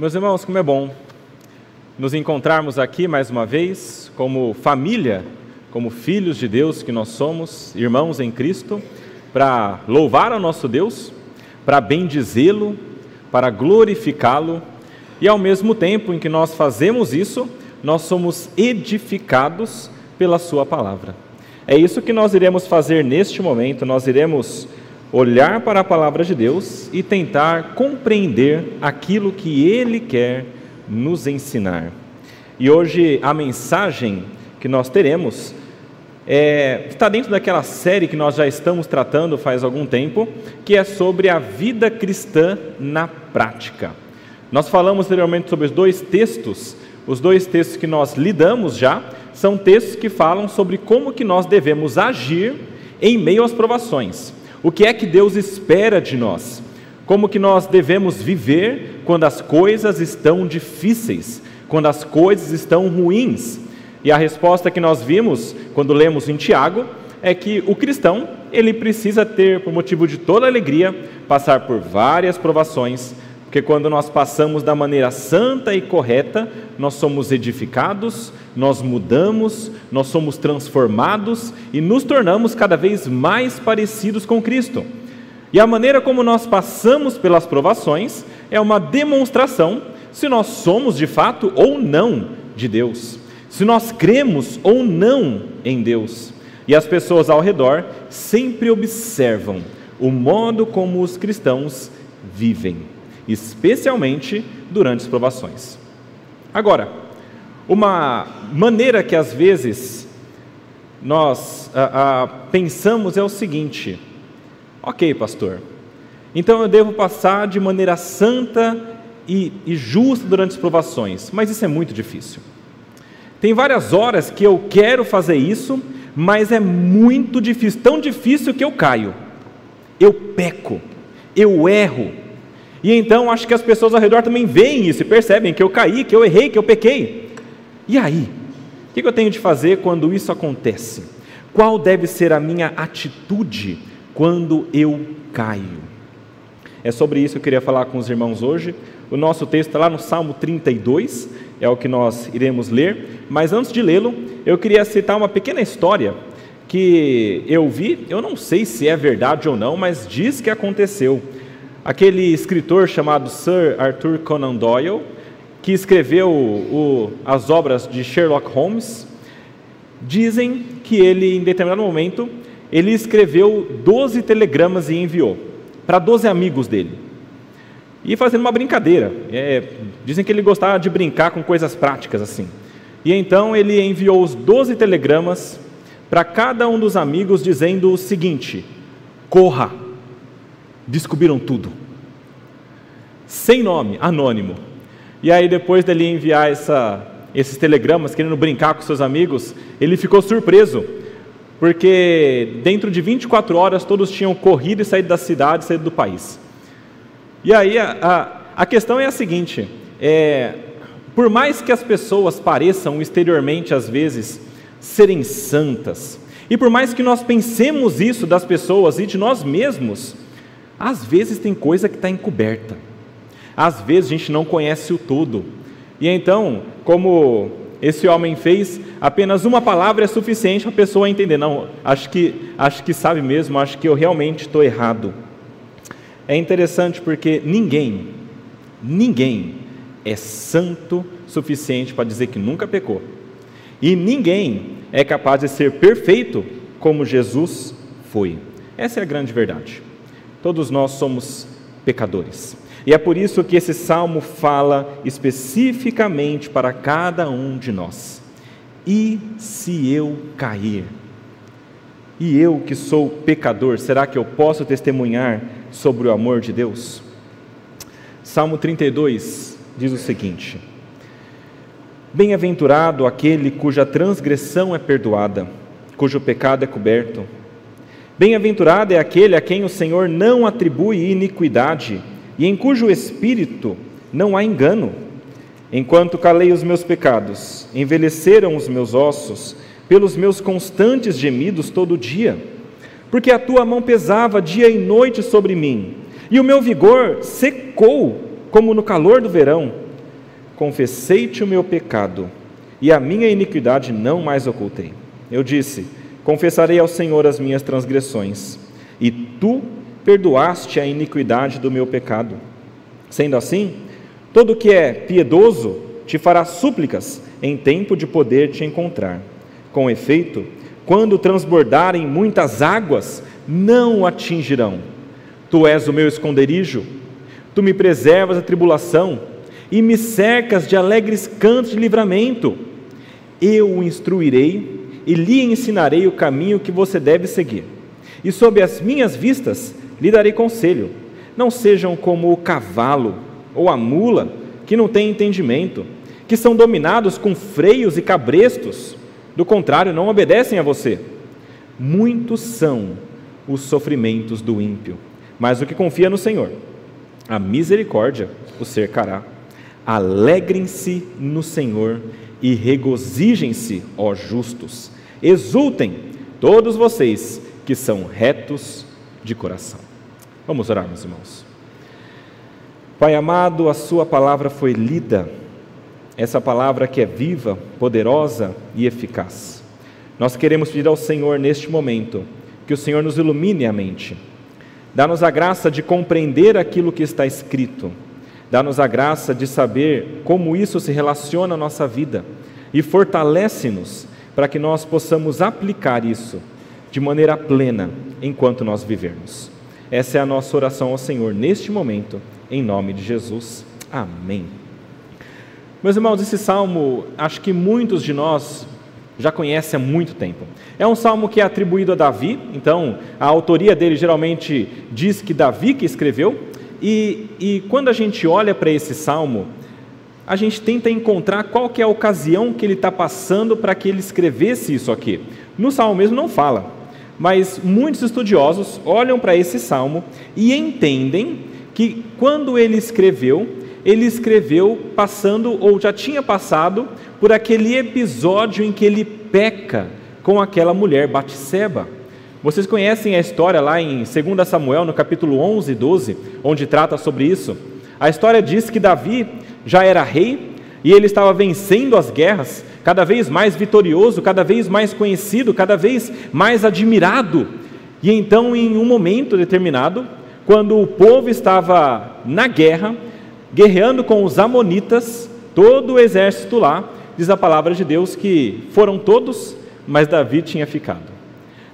Meus irmãos, como é bom nos encontrarmos aqui mais uma vez, como família, como filhos de Deus que nós somos, irmãos em Cristo, para louvar ao nosso Deus, para bendizê-lo, para glorificá-lo, e ao mesmo tempo em que nós fazemos isso, nós somos edificados pela Sua palavra. É isso que nós iremos fazer neste momento, nós iremos olhar para a palavra de Deus e tentar compreender aquilo que Ele quer nos ensinar. E hoje a mensagem que nós teremos é, está dentro daquela série que nós já estamos tratando faz algum tempo, que é sobre a vida cristã na prática. Nós falamos anteriormente sobre os dois textos, os dois textos que nós lidamos já, são textos que falam sobre como que nós devemos agir em meio às provações. O que é que Deus espera de nós? Como que nós devemos viver quando as coisas estão difíceis, quando as coisas estão ruins? E a resposta que nós vimos quando lemos em Tiago é que o cristão, ele precisa ter, por motivo de toda alegria, passar por várias provações, porque quando nós passamos da maneira santa e correta, nós somos edificados, nós mudamos, nós somos transformados e nos tornamos cada vez mais parecidos com Cristo. E a maneira como nós passamos pelas provações é uma demonstração se nós somos de fato ou não de Deus, se nós cremos ou não em Deus. E as pessoas ao redor sempre observam o modo como os cristãos vivem especialmente durante as provações. Agora, uma maneira que às vezes nós pensamos é o seguinte: ok, pastor, então eu devo passar de maneira santa e, e justa durante as provações, mas isso é muito difícil. Tem várias horas que eu quero fazer isso, mas é muito difícil, tão difícil que eu caio, eu peco, eu erro, e então acho que as pessoas ao redor também veem isso e percebem que eu caí, que eu errei, que eu pequei. E aí? O que eu tenho de fazer quando isso acontece? Qual deve ser a minha atitude quando eu caio? É sobre isso que eu queria falar com os irmãos hoje. O nosso texto está lá no Salmo 32, é o que nós iremos ler. Mas antes de lê-lo, eu queria citar uma pequena história que eu vi. Eu não sei se é verdade ou não, mas diz que aconteceu aquele escritor chamado Sir Arthur Conan Doyle, que escreveu o, as obras de Sherlock Holmes, dizem que ele, em determinado momento, ele escreveu 12 telegramas e enviou para 12 amigos dele. E fazendo uma brincadeira. É, dizem que ele gostava de brincar com coisas práticas assim. E então ele enviou os 12 telegramas para cada um dos amigos dizendo o seguinte: corra descobriram tudo. Sem nome, anônimo. E aí, depois dele enviar essa, esses telegramas, querendo brincar com seus amigos, ele ficou surpreso, porque dentro de 24 horas todos tinham corrido e saído da cidade, saído do país. E aí, a, a, a questão é a seguinte: é, por mais que as pessoas pareçam exteriormente, às vezes, serem santas, e por mais que nós pensemos isso das pessoas e de nós mesmos, às vezes tem coisa que está encoberta. Às vezes a gente não conhece o todo. E então, como esse homem fez, apenas uma palavra é suficiente para a pessoa entender. Não, acho que, acho que sabe mesmo, acho que eu realmente estou errado. É interessante porque ninguém, ninguém é santo suficiente para dizer que nunca pecou. E ninguém é capaz de ser perfeito como Jesus foi. Essa é a grande verdade. Todos nós somos pecadores. E é por isso que esse salmo fala especificamente para cada um de nós. E se eu cair? E eu que sou pecador, será que eu posso testemunhar sobre o amor de Deus? Salmo 32 diz o seguinte: Bem-aventurado aquele cuja transgressão é perdoada, cujo pecado é coberto. Bem-aventurado é aquele a quem o Senhor não atribui iniquidade e em cujo espírito não há engano. Enquanto calei os meus pecados, envelheceram os meus ossos, pelos meus constantes gemidos todo dia. Porque a tua mão pesava dia e noite sobre mim, e o meu vigor secou como no calor do verão. confessei-te o meu pecado, e a minha iniquidade não mais ocultei. Eu disse: Confessarei ao Senhor as minhas transgressões, e tu perdoaste a iniquidade do meu pecado. Sendo assim, todo que é piedoso te fará súplicas em tempo de poder te encontrar. Com efeito, quando transbordarem muitas águas, não o atingirão. Tu és o meu esconderijo, tu me preservas da tribulação e me cercas de alegres cantos de livramento. Eu o instruirei e lhe ensinarei o caminho que você deve seguir. E sob as minhas vistas lhe darei conselho. Não sejam como o cavalo ou a mula, que não têm entendimento, que são dominados com freios e cabrestos. Do contrário, não obedecem a você. Muitos são os sofrimentos do ímpio, mas o que confia no Senhor, a misericórdia o cercará. Alegrem-se no Senhor e regozijem-se, ó justos. Exultem, todos vocês que são retos de coração. Vamos orar, meus irmãos. Pai amado, a Sua palavra foi lida, essa palavra que é viva, poderosa e eficaz. Nós queremos pedir ao Senhor neste momento que o Senhor nos ilumine a mente, dá-nos a graça de compreender aquilo que está escrito Dá-nos a graça de saber como isso se relaciona à nossa vida e fortalece-nos para que nós possamos aplicar isso de maneira plena enquanto nós vivermos. Essa é a nossa oração ao Senhor neste momento, em nome de Jesus. Amém. Meus irmãos, esse salmo, acho que muitos de nós já conhecem há muito tempo. É um salmo que é atribuído a Davi, então a autoria dele geralmente diz que Davi que escreveu, e, e quando a gente olha para esse salmo, a gente tenta encontrar qual que é a ocasião que ele está passando para que ele escrevesse isso aqui. No salmo mesmo não fala, mas muitos estudiosos olham para esse salmo e entendem que quando ele escreveu, ele escreveu passando ou já tinha passado por aquele episódio em que ele peca com aquela mulher Batseba. Vocês conhecem a história lá em 2 Samuel, no capítulo 11 e 12, onde trata sobre isso? A história diz que Davi já era rei e ele estava vencendo as guerras, cada vez mais vitorioso, cada vez mais conhecido, cada vez mais admirado. E então, em um momento determinado, quando o povo estava na guerra, guerreando com os Amonitas, todo o exército lá, diz a palavra de Deus que foram todos, mas Davi tinha ficado.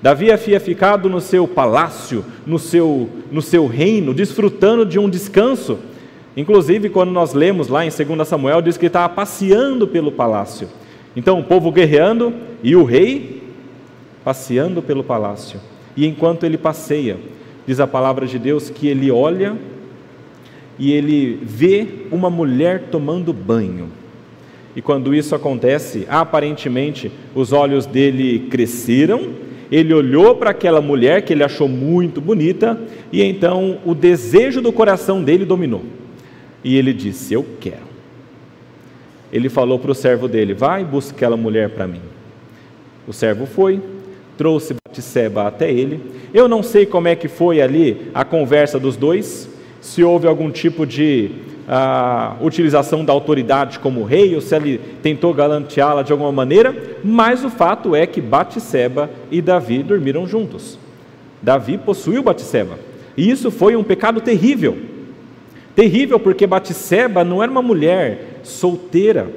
Davi havia ficado no seu palácio, no seu, no seu reino, desfrutando de um descanso. Inclusive, quando nós lemos lá em 2 Samuel, diz que estava passeando pelo palácio. Então, o povo guerreando e o rei passeando pelo palácio. E enquanto ele passeia, diz a palavra de Deus que ele olha e ele vê uma mulher tomando banho. E quando isso acontece, aparentemente os olhos dele cresceram ele olhou para aquela mulher que ele achou muito bonita e então o desejo do coração dele dominou. E ele disse: Eu quero. Ele falou para o servo dele: Vai, busca aquela mulher para mim. O servo foi, trouxe Batseba até ele. Eu não sei como é que foi ali a conversa dos dois, se houve algum tipo de a utilização da autoridade como rei, ou se ele tentou galanteá-la de alguma maneira, mas o fato é que Batseba e Davi dormiram juntos. Davi possuiu Batseba, e isso foi um pecado terrível. Terrível porque Batseba não era uma mulher solteira,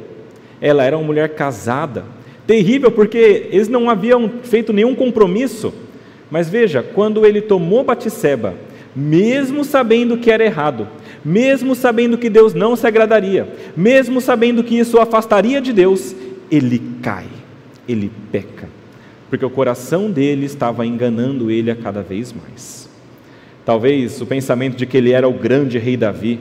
ela era uma mulher casada. Terrível porque eles não haviam feito nenhum compromisso. Mas veja, quando ele tomou Batseba, mesmo sabendo que era errado, mesmo sabendo que Deus não se agradaria, mesmo sabendo que isso o afastaria de Deus, ele cai, ele peca, porque o coração dele estava enganando ele a cada vez mais. Talvez o pensamento de que ele era o grande rei Davi,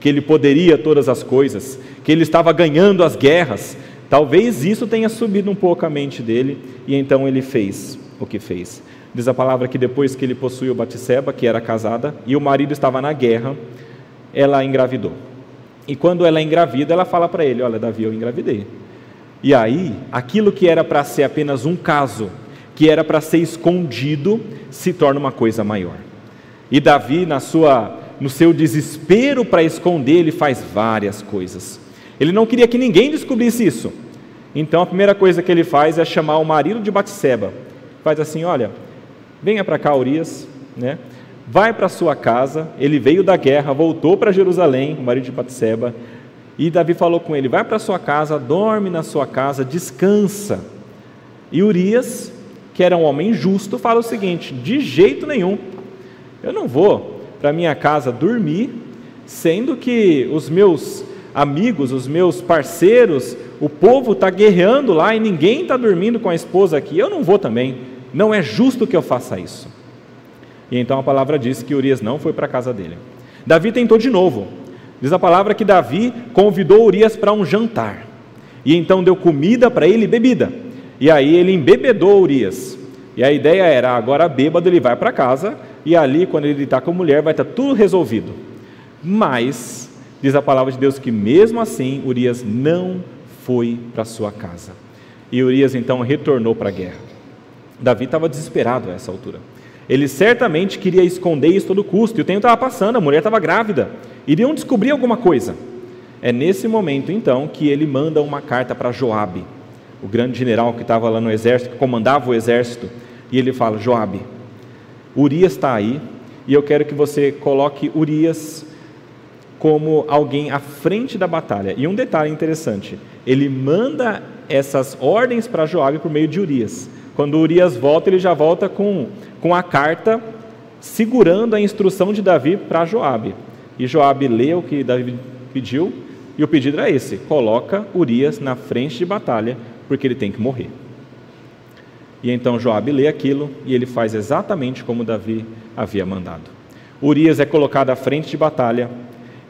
que ele poderia todas as coisas, que ele estava ganhando as guerras, talvez isso tenha subido um pouco a mente dele e então ele fez o que fez. Diz a palavra que depois que ele possuiu Batseba, que era casada, e o marido estava na guerra, ela engravidou. E quando ela engravida, ela fala para ele: Olha, Davi, eu engravidei. E aí, aquilo que era para ser apenas um caso, que era para ser escondido, se torna uma coisa maior. E Davi, na sua, no seu desespero para esconder, ele faz várias coisas. Ele não queria que ninguém descobrisse isso. Então a primeira coisa que ele faz é chamar o marido de Batseba. Faz assim, olha, venha para cá, Urias, né? Vai para sua casa. Ele veio da guerra, voltou para Jerusalém, o marido de Batseba. E Davi falou com ele: Vai para sua casa, dorme na sua casa, descansa. E Urias, que era um homem justo, fala o seguinte: De jeito nenhum, eu não vou para minha casa dormir, sendo que os meus amigos, os meus parceiros, o povo está guerreando lá e ninguém está dormindo com a esposa aqui, eu não vou também. Não é justo que eu faça isso. E então a palavra diz que Urias não foi para a casa dele. Davi tentou de novo. Diz a palavra que Davi convidou Urias para um jantar. E então deu comida para ele e bebida. E aí ele embebedou Urias. E a ideia era, agora bêbado ele vai para casa e ali, quando ele está com a mulher, vai estar tá tudo resolvido. Mas, diz a palavra de Deus que mesmo assim, Urias não foi para sua casa. E Urias então retornou para a guerra. Davi estava desesperado a essa altura. Ele certamente queria esconder isso a todo custo, e o tempo estava passando, a mulher estava grávida. Iriam descobrir alguma coisa. É nesse momento então que ele manda uma carta para Joabe, o grande general que estava lá no exército, que comandava o exército, e ele fala: Joabe, Urias está aí, e eu quero que você coloque Urias como alguém à frente da batalha. E um detalhe interessante: ele manda essas ordens para Joabe por meio de Urias. Quando Urias volta, ele já volta com, com a carta segurando a instrução de Davi para Joabe. E Joabe lê o que Davi pediu, e o pedido era esse: coloca Urias na frente de batalha, porque ele tem que morrer. E então Joabe lê aquilo e ele faz exatamente como Davi havia mandado. Urias é colocado à frente de batalha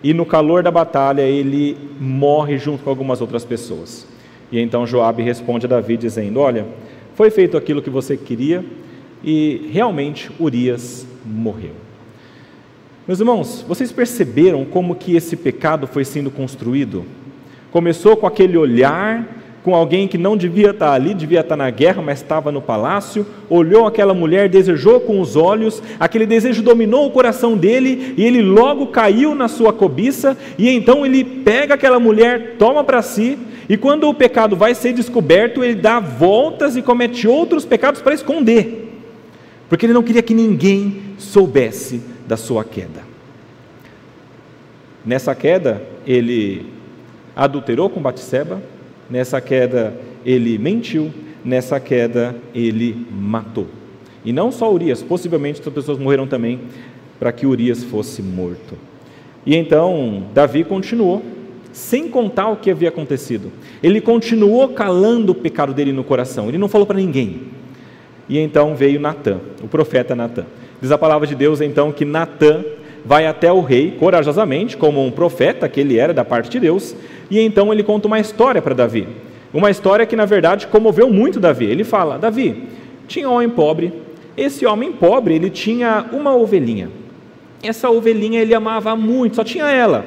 e no calor da batalha ele morre junto com algumas outras pessoas. E então Joabe responde a Davi dizendo: "Olha, foi feito aquilo que você queria e realmente Urias morreu." Meus irmãos, vocês perceberam como que esse pecado foi sendo construído? Começou com aquele olhar com alguém que não devia estar ali, devia estar na guerra, mas estava no palácio, olhou aquela mulher, desejou com os olhos, aquele desejo dominou o coração dele e ele logo caiu na sua cobiça, e então ele pega aquela mulher, toma para si, e quando o pecado vai ser descoberto, ele dá voltas e comete outros pecados para esconder, porque ele não queria que ninguém soubesse da sua queda. Nessa queda, ele adulterou com Batseba, Nessa queda ele mentiu, nessa queda ele matou. E não só Urias, possivelmente outras pessoas morreram também para que Urias fosse morto. E então Davi continuou, sem contar o que havia acontecido. Ele continuou calando o pecado dele no coração, ele não falou para ninguém. E então veio Natã, o profeta Natã. Diz a palavra de Deus então que Natã vai até o rei corajosamente, como um profeta que ele era da parte de Deus, e então ele conta uma história para Davi. Uma história que, na verdade, comoveu muito Davi. Ele fala: Davi, tinha um homem pobre. Esse homem pobre, ele tinha uma ovelhinha. Essa ovelhinha ele amava muito, só tinha ela.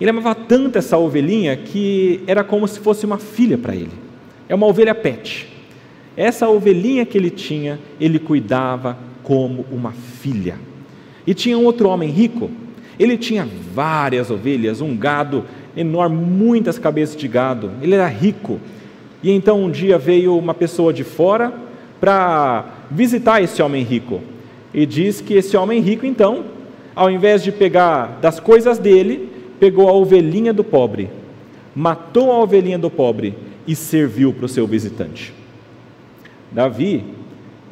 Ele amava tanto essa ovelhinha que era como se fosse uma filha para ele. É uma ovelha pet. Essa ovelhinha que ele tinha, ele cuidava como uma filha. E tinha um outro homem rico. Ele tinha várias ovelhas, um gado enorme, muitas cabeças de gado. Ele era rico. E então um dia veio uma pessoa de fora para visitar esse homem rico. E diz que esse homem rico, então, ao invés de pegar das coisas dele, pegou a ovelhinha do pobre, matou a ovelhinha do pobre e serviu para o seu visitante. Davi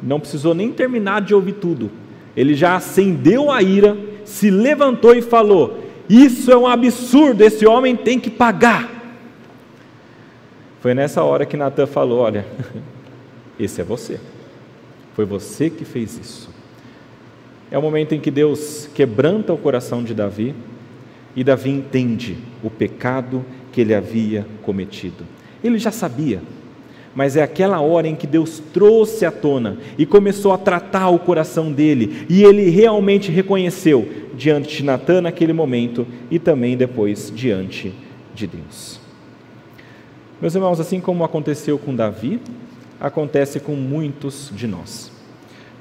não precisou nem terminar de ouvir tudo. Ele já acendeu a ira, se levantou e falou: isso é um absurdo, esse homem tem que pagar. Foi nessa hora que Natan falou: Olha, esse é você. Foi você que fez isso. É o momento em que Deus quebranta o coração de Davi e Davi entende o pecado que ele havia cometido. Ele já sabia, mas é aquela hora em que Deus trouxe à tona e começou a tratar o coração dele, e ele realmente reconheceu diante de Natan naquele momento e também depois diante de Deus. Meus irmãos, assim como aconteceu com Davi, acontece com muitos de nós.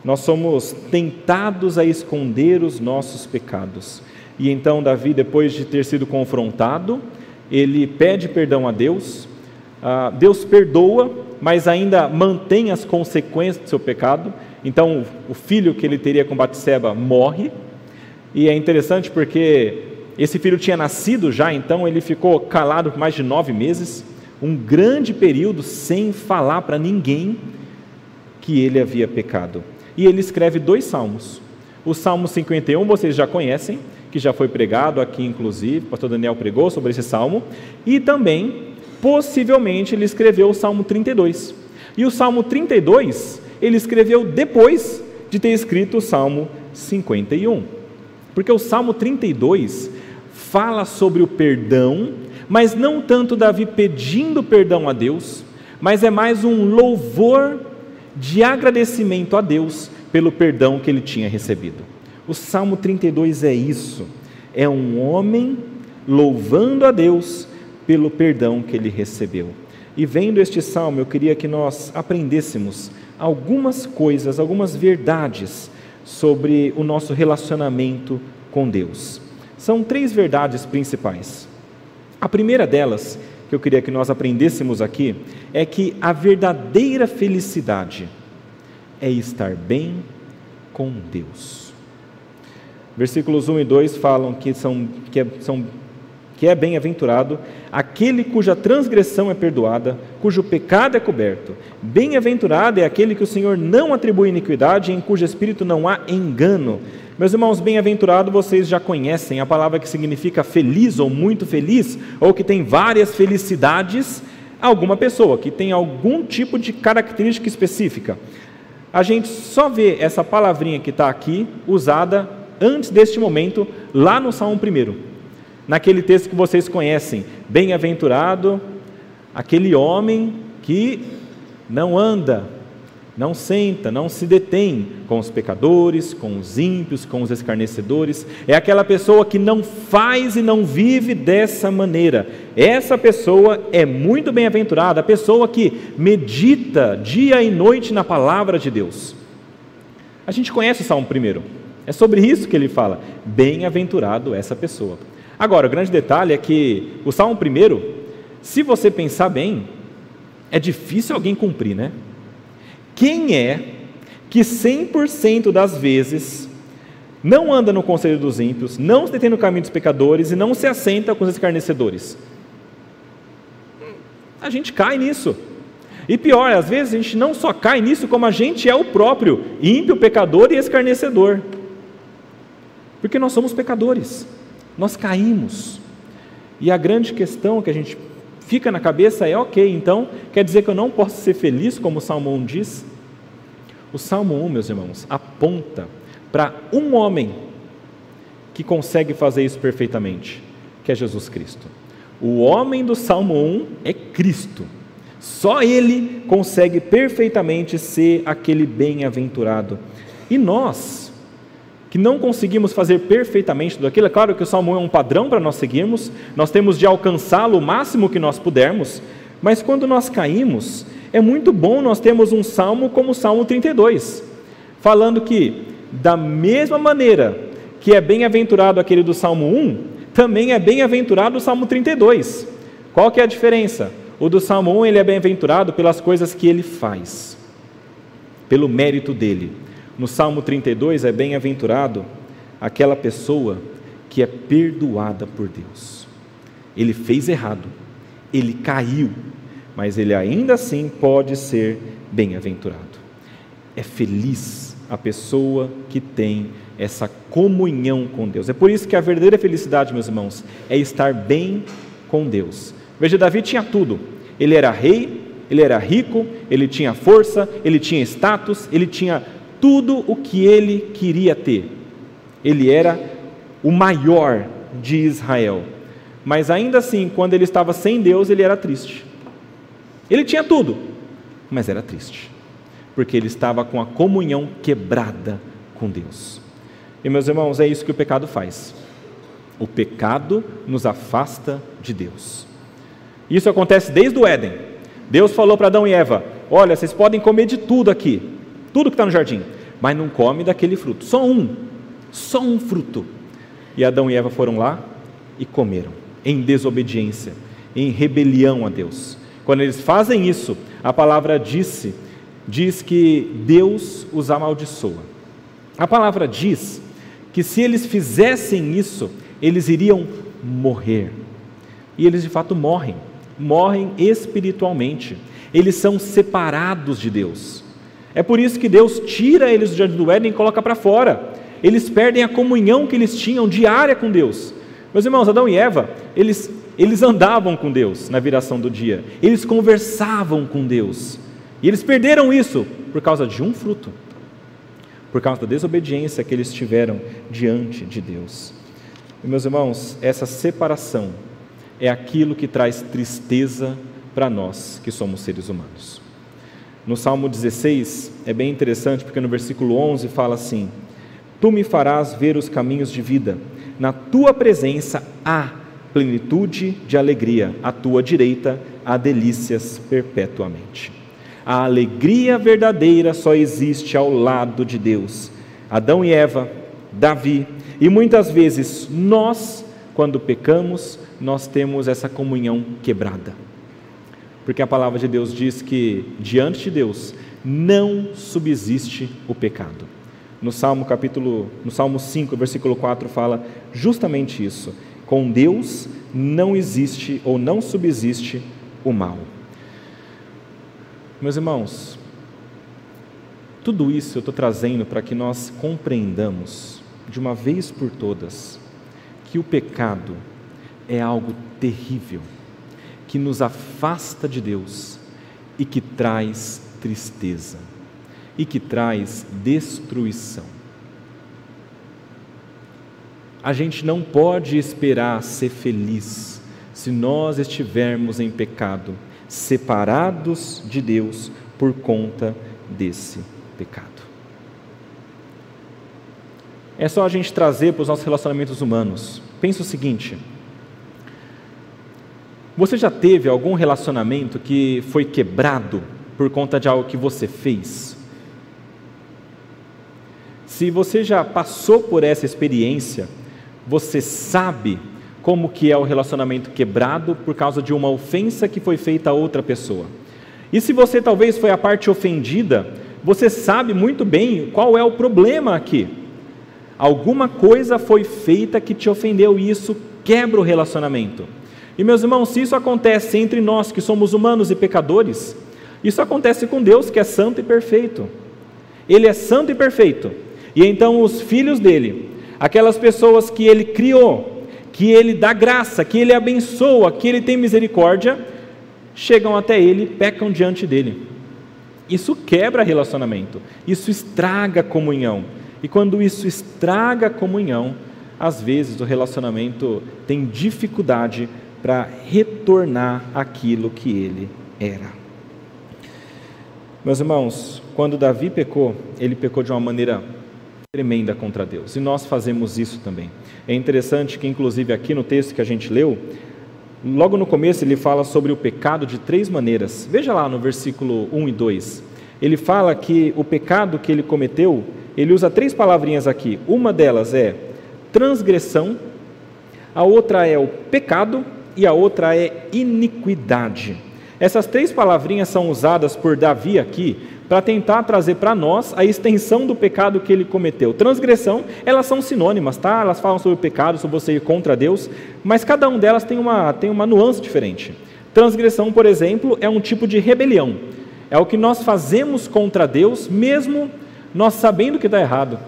Nós somos tentados a esconder os nossos pecados. E então Davi, depois de ter sido confrontado, ele pede perdão a Deus, ah, Deus perdoa, mas ainda mantém as consequências do seu pecado. Então, o filho que ele teria com Batseba morre, e é interessante porque esse filho tinha nascido já, então ele ficou calado por mais de nove meses, um grande período sem falar para ninguém que ele havia pecado. E ele escreve dois salmos. O Salmo 51 vocês já conhecem, que já foi pregado aqui, inclusive, o pastor Daniel pregou sobre esse salmo, e também, possivelmente, ele escreveu o Salmo 32. E o Salmo 32 ele escreveu depois de ter escrito o Salmo 51. Porque o Salmo 32 fala sobre o perdão, mas não tanto Davi pedindo perdão a Deus, mas é mais um louvor de agradecimento a Deus pelo perdão que ele tinha recebido. O Salmo 32 é isso, é um homem louvando a Deus pelo perdão que ele recebeu. E vendo este salmo, eu queria que nós aprendêssemos algumas coisas, algumas verdades sobre o nosso relacionamento com Deus. São três verdades principais. A primeira delas, que eu queria que nós aprendêssemos aqui, é que a verdadeira felicidade é estar bem com Deus. Versículos 1 e 2 falam que são, que é, são que é bem-aventurado aquele cuja transgressão é perdoada, cujo pecado é coberto. Bem-aventurado é aquele que o Senhor não atribui iniquidade, em cujo espírito não há engano. Meus irmãos, bem-aventurado vocês já conhecem, a palavra que significa feliz ou muito feliz, ou que tem várias felicidades, alguma pessoa que tem algum tipo de característica específica. A gente só vê essa palavrinha que está aqui usada antes deste momento, lá no Salmo 1 naquele texto que vocês conhecem: Bem-aventurado aquele homem que não anda, não senta, não se detém com os pecadores, com os ímpios, com os escarnecedores. É aquela pessoa que não faz e não vive dessa maneira. Essa pessoa é muito bem-aventurada, a pessoa que medita dia e noite na palavra de Deus. A gente conhece o Salmo primeiro. É sobre isso que ele fala. Bem-aventurado essa pessoa. Agora, o grande detalhe é que o Salmo primeiro, se você pensar bem, é difícil alguém cumprir, né? Quem é que 100% das vezes não anda no conselho dos ímpios, não se detém no caminho dos pecadores e não se assenta com os escarnecedores? A gente cai nisso. E pior, às vezes a gente não só cai nisso, como a gente é o próprio ímpio, pecador e escarnecedor. Porque nós somos pecadores. Nós caímos. E a grande questão que a gente fica na cabeça é: ok, então quer dizer que eu não posso ser feliz, como o Salmo 1 diz? O Salmo 1, meus irmãos, aponta para um homem que consegue fazer isso perfeitamente, que é Jesus Cristo. O homem do Salmo 1 é Cristo. Só ele consegue perfeitamente ser aquele bem-aventurado. E nós, que não conseguimos fazer perfeitamente tudo aquilo. É claro que o Salmo é um padrão para nós seguirmos, nós temos de alcançá-lo o máximo que nós pudermos, mas quando nós caímos, é muito bom nós termos um salmo como o Salmo 32, falando que, da mesma maneira que é bem-aventurado aquele do Salmo 1, também é bem-aventurado o Salmo 32. Qual que é a diferença? O do Salmo 1 ele é bem-aventurado pelas coisas que ele faz, pelo mérito dele. No Salmo 32 é bem-aventurado aquela pessoa que é perdoada por Deus. Ele fez errado, ele caiu, mas ele ainda assim pode ser bem-aventurado. É feliz a pessoa que tem essa comunhão com Deus. É por isso que a verdadeira felicidade, meus irmãos, é estar bem com Deus. Veja, Davi tinha tudo. Ele era rei, ele era rico, ele tinha força, ele tinha status, ele tinha tudo o que ele queria ter. Ele era o maior de Israel. Mas ainda assim, quando ele estava sem Deus, ele era triste. Ele tinha tudo, mas era triste, porque ele estava com a comunhão quebrada com Deus. E meus irmãos, é isso que o pecado faz. O pecado nos afasta de Deus. Isso acontece desde o Éden. Deus falou para Adão e Eva: Olha, vocês podem comer de tudo aqui, tudo que está no jardim, mas não come daquele fruto, só um, só um fruto. E Adão e Eva foram lá e comeram. em desobediência, em rebelião a Deus. Quando eles fazem isso, a palavra disse, diz que Deus os amaldiçoa. A palavra diz que se eles fizessem isso, eles iriam morrer. E eles de fato morrem, morrem espiritualmente. Eles são separados de Deus. É por isso que Deus tira eles do jardim do Éden e coloca para fora. Eles perdem a comunhão que eles tinham diária com Deus. Meus irmãos, Adão e Eva, eles, eles andavam com Deus na viração do dia, eles conversavam com Deus, e eles perderam isso por causa de um fruto, por causa da desobediência que eles tiveram diante de Deus. E, meus irmãos, essa separação é aquilo que traz tristeza para nós que somos seres humanos. No Salmo 16 é bem interessante porque no versículo 11 fala assim: Tu me farás ver os caminhos de vida, na tua presença há plenitude de alegria, à tua direita há delícias perpetuamente. A alegria verdadeira só existe ao lado de Deus. Adão e Eva, Davi, e muitas vezes nós, quando pecamos, nós temos essa comunhão quebrada. Porque a palavra de Deus diz que diante de Deus não subsiste o pecado. No Salmo capítulo, no Salmo 5, versículo 4 fala justamente isso. Com Deus não existe ou não subsiste o mal. Meus irmãos, tudo isso eu estou trazendo para que nós compreendamos de uma vez por todas que o pecado é algo terrível, que nos afasta de Deus e que traz tristeza e que traz destruição. A gente não pode esperar ser feliz se nós estivermos em pecado, separados de Deus por conta desse pecado. É só a gente trazer para os nossos relacionamentos humanos. Pensa o seguinte: você já teve algum relacionamento que foi quebrado por conta de algo que você fez? Se você já passou por essa experiência, você sabe como que é o relacionamento quebrado por causa de uma ofensa que foi feita a outra pessoa. E se você talvez foi a parte ofendida, você sabe muito bem qual é o problema aqui. Alguma coisa foi feita que te ofendeu e isso quebra o relacionamento. E meus irmãos, se isso acontece entre nós que somos humanos e pecadores, isso acontece com Deus que é santo e perfeito. Ele é santo e perfeito. E então os filhos dele, aquelas pessoas que ele criou, que ele dá graça, que ele abençoa, que ele tem misericórdia, chegam até ele, pecam diante dele. Isso quebra relacionamento, isso estraga comunhão. E quando isso estraga comunhão, às vezes o relacionamento tem dificuldade para retornar aquilo que ele era. Meus irmãos, quando Davi pecou, ele pecou de uma maneira tremenda contra Deus, e nós fazemos isso também. É interessante que, inclusive, aqui no texto que a gente leu, logo no começo ele fala sobre o pecado de três maneiras. Veja lá no versículo 1 e 2. Ele fala que o pecado que ele cometeu, ele usa três palavrinhas aqui. Uma delas é transgressão, a outra é o pecado e a outra é iniquidade. Essas três palavrinhas são usadas por Davi aqui para tentar trazer para nós a extensão do pecado que ele cometeu. Transgressão, elas são sinônimas, tá? Elas falam sobre o pecado, sobre você ir contra Deus, mas cada uma delas tem uma, tem uma nuance diferente. Transgressão, por exemplo, é um tipo de rebelião. É o que nós fazemos contra Deus, mesmo nós sabendo que está errado,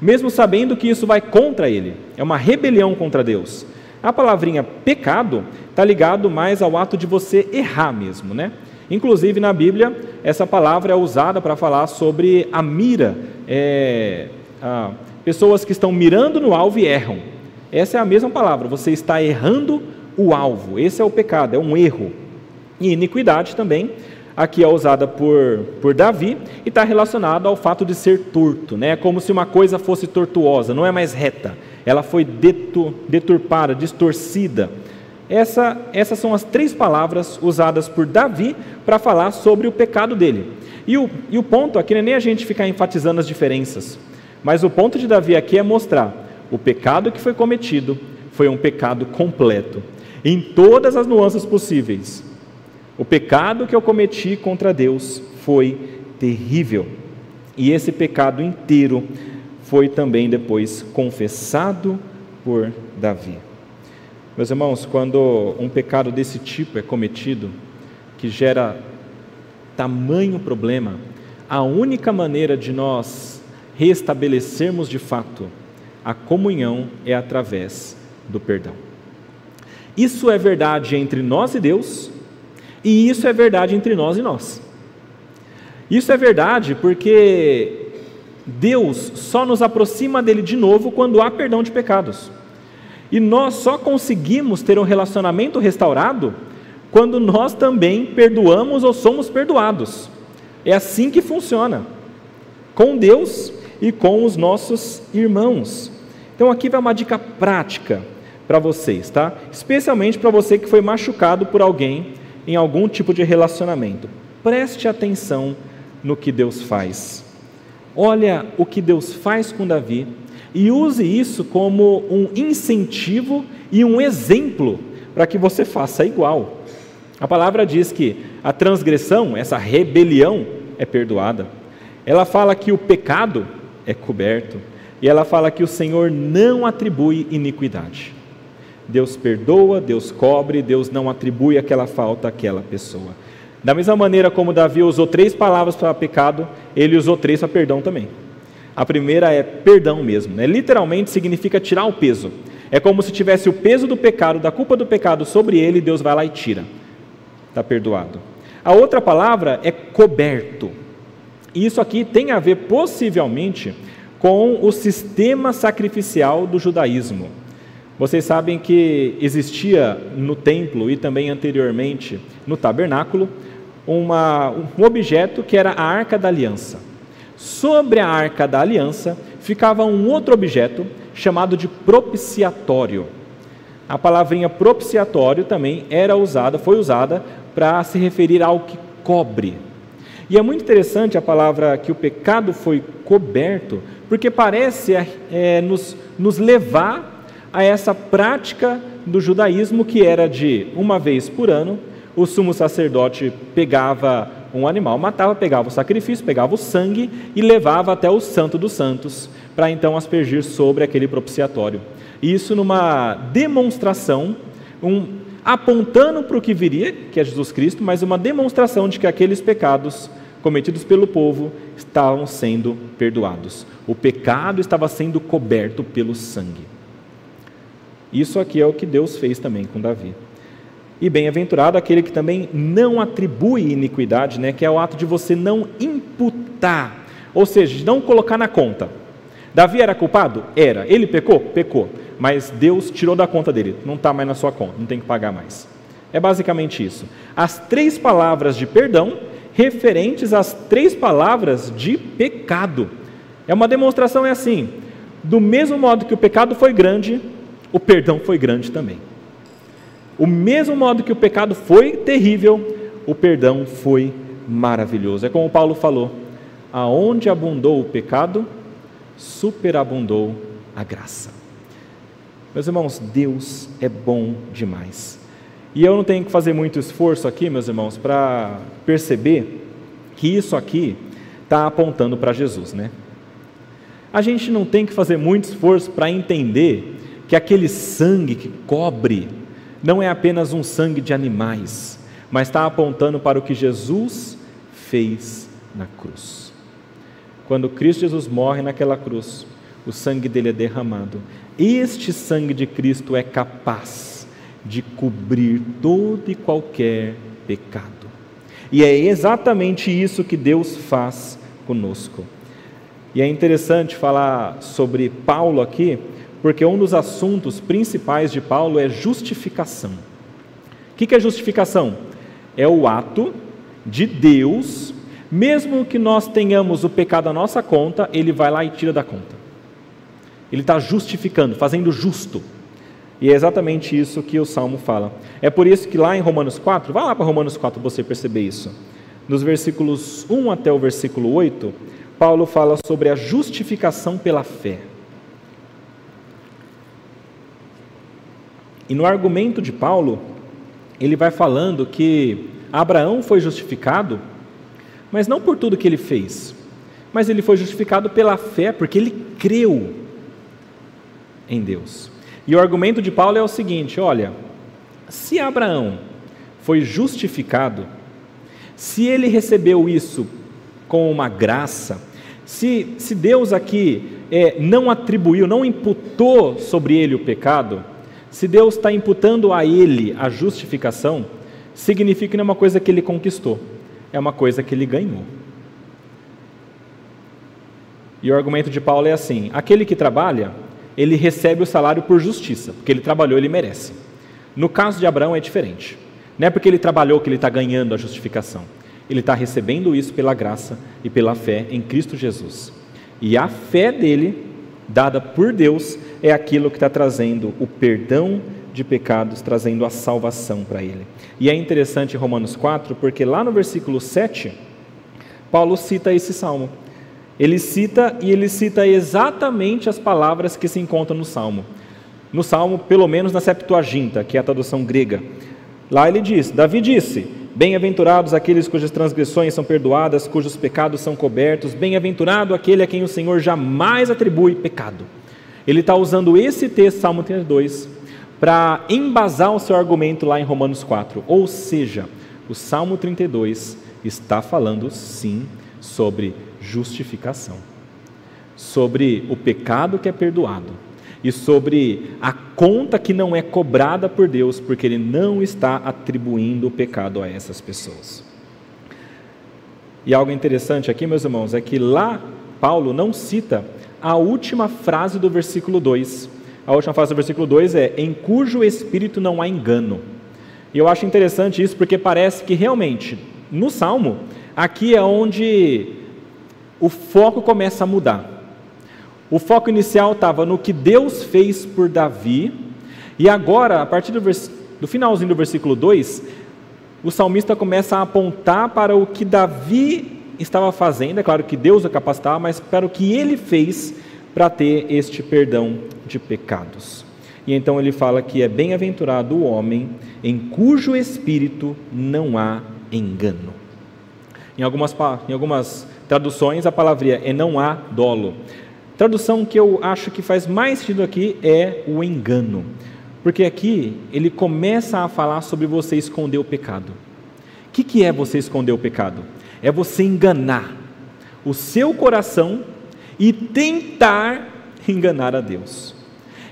mesmo sabendo que isso vai contra Ele. É uma rebelião contra Deus. A palavrinha pecado está ligado mais ao ato de você errar mesmo, né? Inclusive na Bíblia, essa palavra é usada para falar sobre a mira, é, a, pessoas que estão mirando no alvo e erram. Essa é a mesma palavra, você está errando o alvo, esse é o pecado, é um erro. E iniquidade também, aqui é usada por, por Davi e está relacionada ao fato de ser torto, né? É como se uma coisa fosse tortuosa, não é mais reta, ela foi deturpada, distorcida. Essa, essas são as três palavras usadas por Davi para falar sobre o pecado dele. E o, e o ponto aqui não é nem a gente ficar enfatizando as diferenças, mas o ponto de Davi aqui é mostrar o pecado que foi cometido foi um pecado completo. em todas as nuances possíveis. O pecado que eu cometi contra Deus foi terrível. E esse pecado inteiro foi também depois confessado por Davi. Meus irmãos, quando um pecado desse tipo é cometido, que gera tamanho problema, a única maneira de nós restabelecermos de fato a comunhão é através do perdão. Isso é verdade entre nós e Deus, e isso é verdade entre nós e nós. Isso é verdade porque Deus só nos aproxima dele de novo quando há perdão de pecados. E nós só conseguimos ter um relacionamento restaurado quando nós também perdoamos ou somos perdoados. É assim que funciona. Com Deus e com os nossos irmãos. Então aqui vai uma dica prática para vocês, tá? Especialmente para você que foi machucado por alguém em algum tipo de relacionamento. Preste atenção no que Deus faz. Olha o que Deus faz com Davi e use isso como um incentivo e um exemplo para que você faça igual. A palavra diz que a transgressão, essa rebelião, é perdoada. Ela fala que o pecado é coberto. E ela fala que o Senhor não atribui iniquidade. Deus perdoa, Deus cobre, Deus não atribui aquela falta àquela pessoa. Da mesma maneira como Davi usou três palavras para pecado, ele usou três para perdão também. A primeira é perdão mesmo, né? literalmente significa tirar o peso. É como se tivesse o peso do pecado, da culpa do pecado sobre ele, Deus vai lá e tira. Está perdoado. A outra palavra é coberto. Isso aqui tem a ver possivelmente com o sistema sacrificial do judaísmo. Vocês sabem que existia no templo e também anteriormente no tabernáculo uma, um objeto que era a arca da aliança. Sobre a arca da aliança ficava um outro objeto chamado de propiciatório. A palavrinha propiciatório também era usada, foi usada para se referir ao que cobre. E é muito interessante a palavra que o pecado foi coberto, porque parece é, nos, nos levar a essa prática do judaísmo que era de uma vez por ano o sumo sacerdote pegava um animal, matava, pegava o sacrifício, pegava o sangue e levava até o Santo dos Santos, para então aspergir sobre aquele propiciatório. Isso numa demonstração, um, apontando para o que viria, que é Jesus Cristo, mas uma demonstração de que aqueles pecados cometidos pelo povo estavam sendo perdoados. O pecado estava sendo coberto pelo sangue. Isso aqui é o que Deus fez também com Davi. E bem-aventurado aquele que também não atribui iniquidade, né, que é o ato de você não imputar, ou seja, de não colocar na conta. Davi era culpado? Era. Ele pecou? Pecou. Mas Deus tirou da conta dele, não está mais na sua conta, não tem que pagar mais. É basicamente isso. As três palavras de perdão referentes às três palavras de pecado. É uma demonstração, é assim: do mesmo modo que o pecado foi grande, o perdão foi grande também. O mesmo modo que o pecado foi terrível, o perdão foi maravilhoso. É como Paulo falou: aonde abundou o pecado, superabundou a graça. Meus irmãos, Deus é bom demais. E eu não tenho que fazer muito esforço aqui, meus irmãos, para perceber que isso aqui está apontando para Jesus, né? A gente não tem que fazer muito esforço para entender que aquele sangue que cobre não é apenas um sangue de animais, mas está apontando para o que Jesus fez na cruz. Quando Cristo Jesus morre naquela cruz, o sangue dele é derramado. Este sangue de Cristo é capaz de cobrir todo e qualquer pecado. E é exatamente isso que Deus faz conosco. E é interessante falar sobre Paulo aqui, porque um dos assuntos principais de Paulo é justificação. O que é justificação? É o ato de Deus, mesmo que nós tenhamos o pecado à nossa conta, ele vai lá e tira da conta. Ele está justificando, fazendo justo. E é exatamente isso que o Salmo fala. É por isso que lá em Romanos 4, vá lá para Romanos 4 para você perceber isso. Nos versículos 1 até o versículo 8, Paulo fala sobre a justificação pela fé. E no argumento de Paulo, ele vai falando que Abraão foi justificado, mas não por tudo que ele fez, mas ele foi justificado pela fé, porque ele creu em Deus. E o argumento de Paulo é o seguinte: olha, se Abraão foi justificado, se ele recebeu isso com uma graça, se, se Deus aqui é, não atribuiu, não imputou sobre ele o pecado, se Deus está imputando a ele a justificação, significa que não é uma coisa que ele conquistou, é uma coisa que ele ganhou. E o argumento de Paulo é assim: aquele que trabalha, ele recebe o salário por justiça, porque ele trabalhou, ele merece. No caso de Abraão é diferente. Não é porque ele trabalhou que ele está ganhando a justificação. Ele está recebendo isso pela graça e pela fé em Cristo Jesus. E a fé dele, dada por Deus, é aquilo que está trazendo o perdão de pecados, trazendo a salvação para ele. E é interessante Romanos 4, porque lá no versículo 7, Paulo cita esse salmo. Ele cita e ele cita exatamente as palavras que se encontram no salmo. No salmo, pelo menos na Septuaginta, que é a tradução grega. Lá ele diz: Davi disse: Bem-aventurados aqueles cujas transgressões são perdoadas, cujos pecados são cobertos. Bem-aventurado aquele a quem o Senhor jamais atribui pecado. Ele está usando esse texto, Salmo 32, para embasar o seu argumento lá em Romanos 4. Ou seja, o Salmo 32 está falando sim sobre justificação, sobre o pecado que é perdoado e sobre a conta que não é cobrada por Deus, porque Ele não está atribuindo o pecado a essas pessoas. E algo interessante aqui, meus irmãos, é que lá Paulo não cita a última frase do versículo 2. A última frase do versículo 2 é: Em cujo espírito não há engano. E eu acho interessante isso porque parece que realmente, no Salmo, aqui é onde o foco começa a mudar. O foco inicial estava no que Deus fez por Davi, e agora, a partir do, vers... do finalzinho do versículo 2, o salmista começa a apontar para o que Davi estava fazendo, é claro que Deus o capacitava, mas para o que ele fez para ter este perdão de pecados. E então ele fala que é bem-aventurado o homem em cujo espírito não há engano. Em algumas, em algumas traduções, a palavra é não há dolo. Tradução que eu acho que faz mais sentido aqui é o engano. Porque aqui ele começa a falar sobre você esconder o pecado. O que, que é você esconder o pecado? É você enganar o seu coração e tentar enganar a Deus.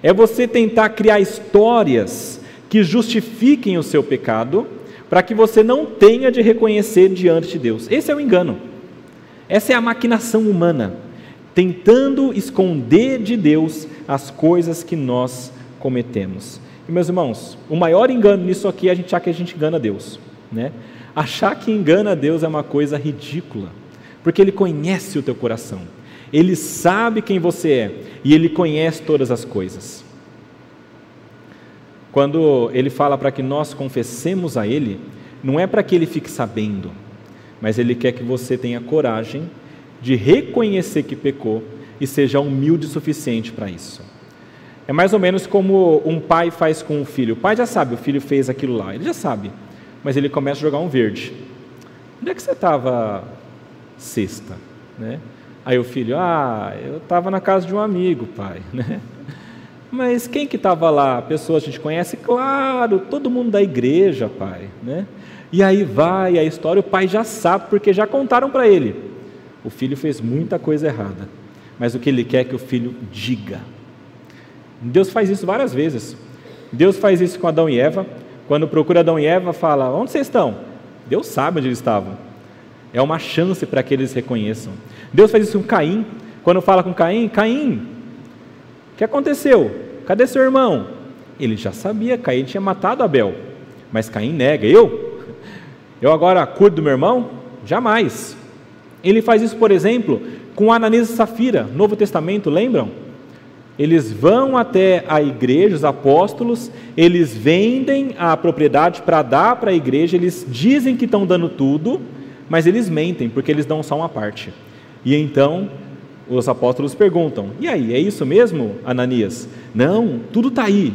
É você tentar criar histórias que justifiquem o seu pecado, para que você não tenha de reconhecer diante de Deus. Esse é o engano. Essa é a maquinação humana, tentando esconder de Deus as coisas que nós cometemos. E meus irmãos, o maior engano nisso aqui é a gente achar que a gente engana Deus, né? Achar que engana Deus é uma coisa ridícula, porque Ele conhece o teu coração, Ele sabe quem você é e Ele conhece todas as coisas. Quando Ele fala para que nós confessemos a Ele, não é para que Ele fique sabendo, mas Ele quer que você tenha coragem de reconhecer que pecou e seja humilde o suficiente para isso. É mais ou menos como um pai faz com o filho. O pai já sabe, o filho fez aquilo lá, ele já sabe mas ele começa a jogar um verde. Onde é que você estava sexta? Né? Aí o filho, ah, eu estava na casa de um amigo, pai. Né? Mas quem que estava lá? Pessoas a gente conhece? Claro, todo mundo da igreja, pai. Né? E aí vai a história, o pai já sabe, porque já contaram para ele. O filho fez muita coisa errada, mas o que ele quer é que o filho diga. Deus faz isso várias vezes. Deus faz isso com Adão e Eva, quando procura Adão e Eva, fala: Onde vocês estão? Deus sabe onde eles estavam. É uma chance para que eles reconheçam. Deus faz isso com Caim. Quando fala com Caim: Caim, o que aconteceu? Cadê seu irmão? Ele já sabia, Caim tinha matado Abel. Mas Caim nega: Eu? Eu agora cuido do meu irmão? Jamais. Ele faz isso, por exemplo, com Ananias e Safira, Novo Testamento, lembram? Eles vão até a igreja, os apóstolos, eles vendem a propriedade para dar para a igreja, eles dizem que estão dando tudo, mas eles mentem, porque eles dão só uma parte. E então os apóstolos perguntam: E aí, é isso mesmo, Ananias? Não, tudo está aí.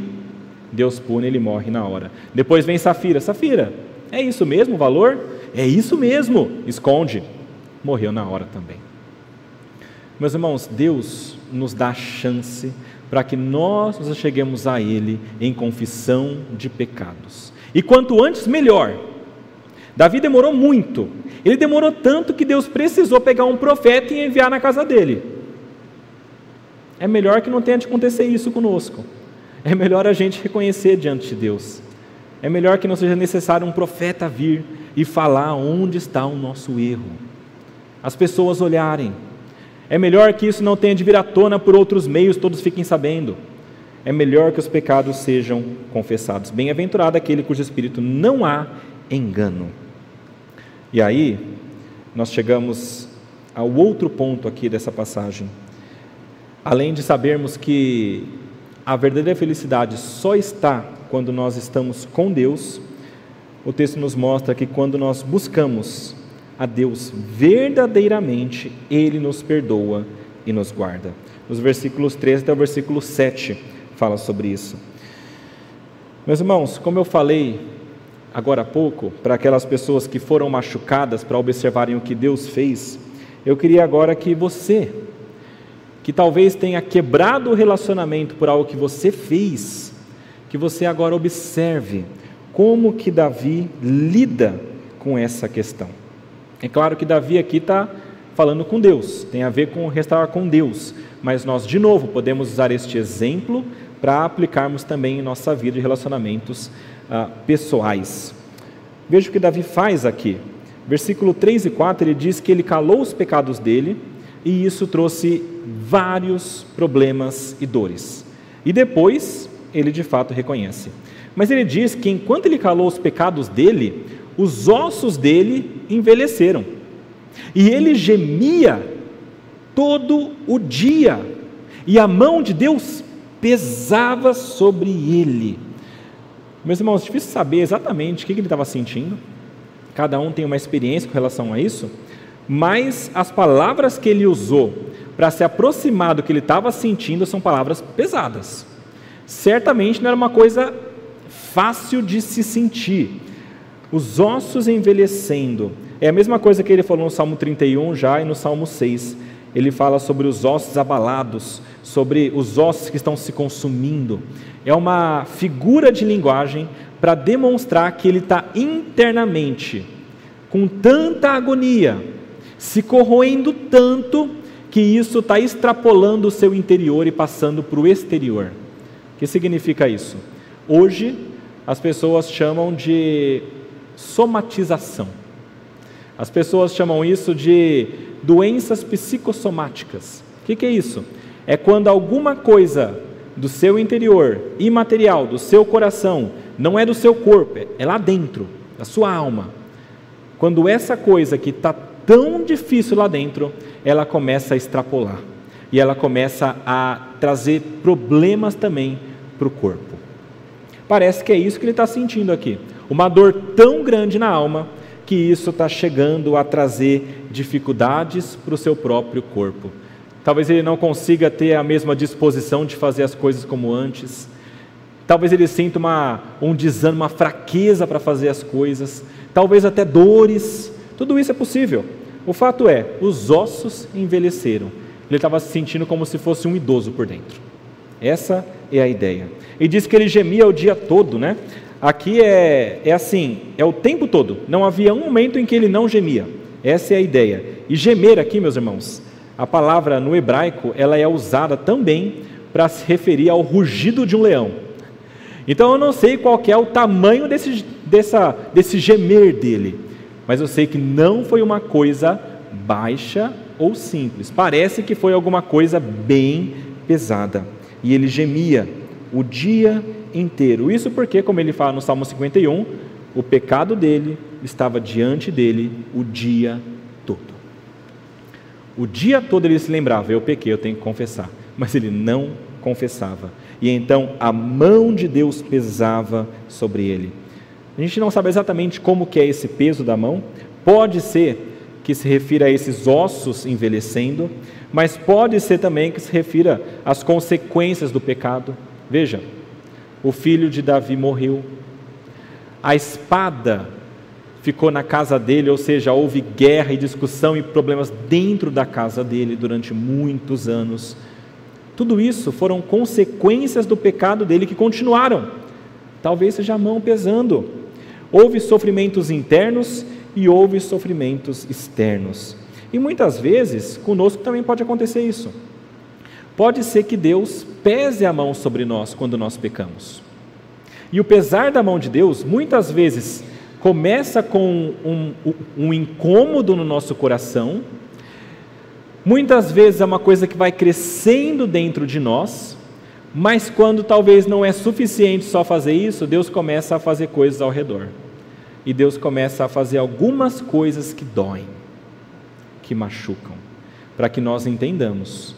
Deus pune, ele morre na hora. Depois vem Safira. Safira, é isso mesmo o valor? É isso mesmo. Esconde. Morreu na hora também. Meus irmãos, Deus nos dá chance para que nós nos cheguemos a Ele em confissão de pecados. E quanto antes, melhor. Davi demorou muito. Ele demorou tanto que Deus precisou pegar um profeta e enviar na casa dele. É melhor que não tenha de acontecer isso conosco. É melhor a gente reconhecer diante de Deus. É melhor que não seja necessário um profeta vir e falar onde está o nosso erro. As pessoas olharem. É melhor que isso não tenha de vir à tona por outros meios, todos fiquem sabendo. É melhor que os pecados sejam confessados. Bem-aventurado aquele cujo espírito não há engano. E aí, nós chegamos ao outro ponto aqui dessa passagem. Além de sabermos que a verdadeira felicidade só está quando nós estamos com Deus, o texto nos mostra que quando nós buscamos a Deus verdadeiramente, Ele nos perdoa e nos guarda. Nos versículos 13 até o versículo 7 fala sobre isso. Meus irmãos, como eu falei agora há pouco, para aquelas pessoas que foram machucadas, para observarem o que Deus fez, eu queria agora que você, que talvez tenha quebrado o relacionamento por algo que você fez, que você agora observe como que Davi lida com essa questão. É claro que Davi aqui está falando com Deus, tem a ver com restaurar com Deus, mas nós, de novo, podemos usar este exemplo para aplicarmos também em nossa vida de relacionamentos ah, pessoais. Veja o que Davi faz aqui. Versículo 3 e 4 ele diz que ele calou os pecados dele e isso trouxe vários problemas e dores. E depois ele de fato reconhece. Mas ele diz que enquanto ele calou os pecados dele, os ossos dele envelheceram. E ele gemia todo o dia. E a mão de Deus pesava sobre ele. Meus irmãos, é difícil saber exatamente o que ele estava sentindo. Cada um tem uma experiência com relação a isso. Mas as palavras que ele usou para se aproximar do que ele estava sentindo são palavras pesadas. Certamente não era uma coisa fácil de se sentir. Os ossos envelhecendo. É a mesma coisa que ele falou no Salmo 31 já e no Salmo 6. Ele fala sobre os ossos abalados, sobre os ossos que estão se consumindo. É uma figura de linguagem para demonstrar que ele está internamente com tanta agonia, se corroendo tanto que isso está extrapolando o seu interior e passando para o exterior. O que significa isso? Hoje, as pessoas chamam de somatização. As pessoas chamam isso de doenças psicossomáticas. O que, que é isso? É quando alguma coisa do seu interior, imaterial, do seu coração, não é do seu corpo, é lá dentro, da sua alma. Quando essa coisa que está tão difícil lá dentro, ela começa a extrapolar e ela começa a trazer problemas também para o corpo. Parece que é isso que ele está sentindo aqui. Uma dor tão grande na alma que isso está chegando a trazer dificuldades para o seu próprio corpo. Talvez ele não consiga ter a mesma disposição de fazer as coisas como antes. Talvez ele sinta uma, um desânimo, uma fraqueza para fazer as coisas. Talvez até dores. Tudo isso é possível. O fato é, os ossos envelheceram. Ele estava se sentindo como se fosse um idoso por dentro. Essa é a ideia. E diz que ele gemia o dia todo, né? Aqui é, é assim, é o tempo todo. Não havia um momento em que ele não gemia. Essa é a ideia. E gemer aqui, meus irmãos, a palavra no hebraico, ela é usada também para se referir ao rugido de um leão. Então eu não sei qual é o tamanho desse, dessa, desse gemer dele, mas eu sei que não foi uma coisa baixa ou simples. Parece que foi alguma coisa bem pesada. E ele gemia o dia inteiro. Isso porque, como ele fala no Salmo 51, o pecado dele estava diante dele o dia todo. O dia todo ele se lembrava: eu pequei, eu tenho que confessar. Mas ele não confessava. E então a mão de Deus pesava sobre ele. A gente não sabe exatamente como que é esse peso da mão. Pode ser que se refira a esses ossos envelhecendo, mas pode ser também que se refira às consequências do pecado. Veja, o filho de Davi morreu. A espada ficou na casa dele, ou seja, houve guerra e discussão e problemas dentro da casa dele durante muitos anos. Tudo isso foram consequências do pecado dele que continuaram. Talvez seja a mão pesando. Houve sofrimentos internos e houve sofrimentos externos. E muitas vezes, conosco também pode acontecer isso. Pode ser que Deus pese a mão sobre nós quando nós pecamos. E o pesar da mão de Deus, muitas vezes, começa com um, um, incômodo no nosso coração, muitas vezes é uma coisa que vai crescendo dentro de nós, mas quando talvez não é suficiente só fazer isso, Deus começa a fazer coisas ao redor. E Deus começa a fazer algumas coisas que doem, que machucam, para que nós entendamos,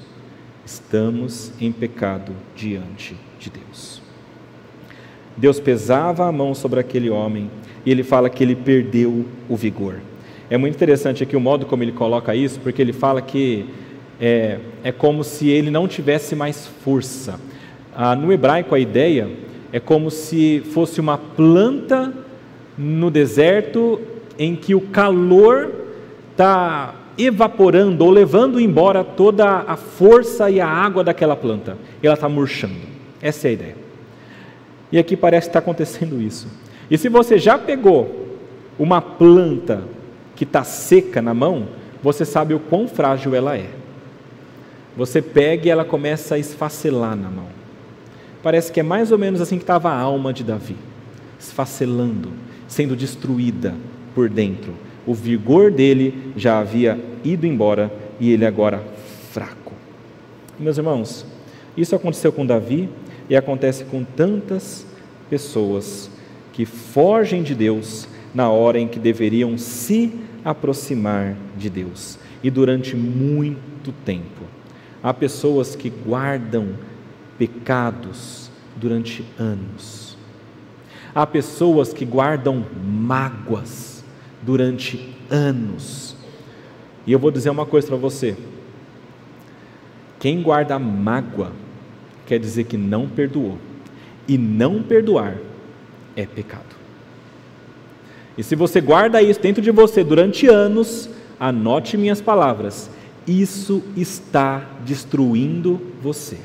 estamos em pecado diante de Deus. Deus pesava a mão sobre aquele homem e ele fala que ele perdeu o vigor. É muito interessante aqui o modo como ele coloca isso, porque ele fala que é, é como se ele não tivesse mais força. Ah, no hebraico, a ideia é como se fosse uma planta no deserto em que o calor está evaporando ou levando embora toda a força e a água daquela planta. Ela está murchando. Essa é a ideia. E aqui parece que está acontecendo isso. E se você já pegou uma planta que está seca na mão, você sabe o quão frágil ela é. Você pega e ela começa a esfacelar na mão. Parece que é mais ou menos assim que estava a alma de Davi, esfacelando, sendo destruída por dentro. O vigor dele já havia ido embora e ele agora fraco. Meus irmãos, isso aconteceu com Davi e acontece com tantas pessoas que fogem de Deus na hora em que deveriam se aproximar de Deus. E durante muito tempo. Há pessoas que guardam pecados durante anos. Há pessoas que guardam mágoas durante anos. E eu vou dizer uma coisa para você: quem guarda mágoa quer dizer que não perdoou. E não perdoar é pecado. E se você guarda isso dentro de você durante anos, anote minhas palavras: isso está destruindo você.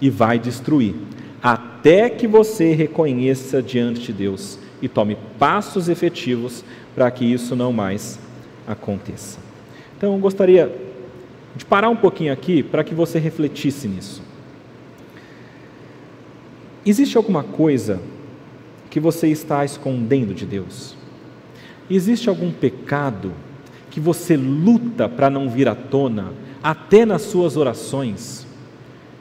E vai destruir, até que você reconheça diante de Deus e tome passos efetivos para que isso não mais aconteça. Então, eu gostaria de parar um pouquinho aqui para que você refletisse nisso. Existe alguma coisa que você está escondendo de Deus? Existe algum pecado que você luta para não vir à tona, até nas suas orações?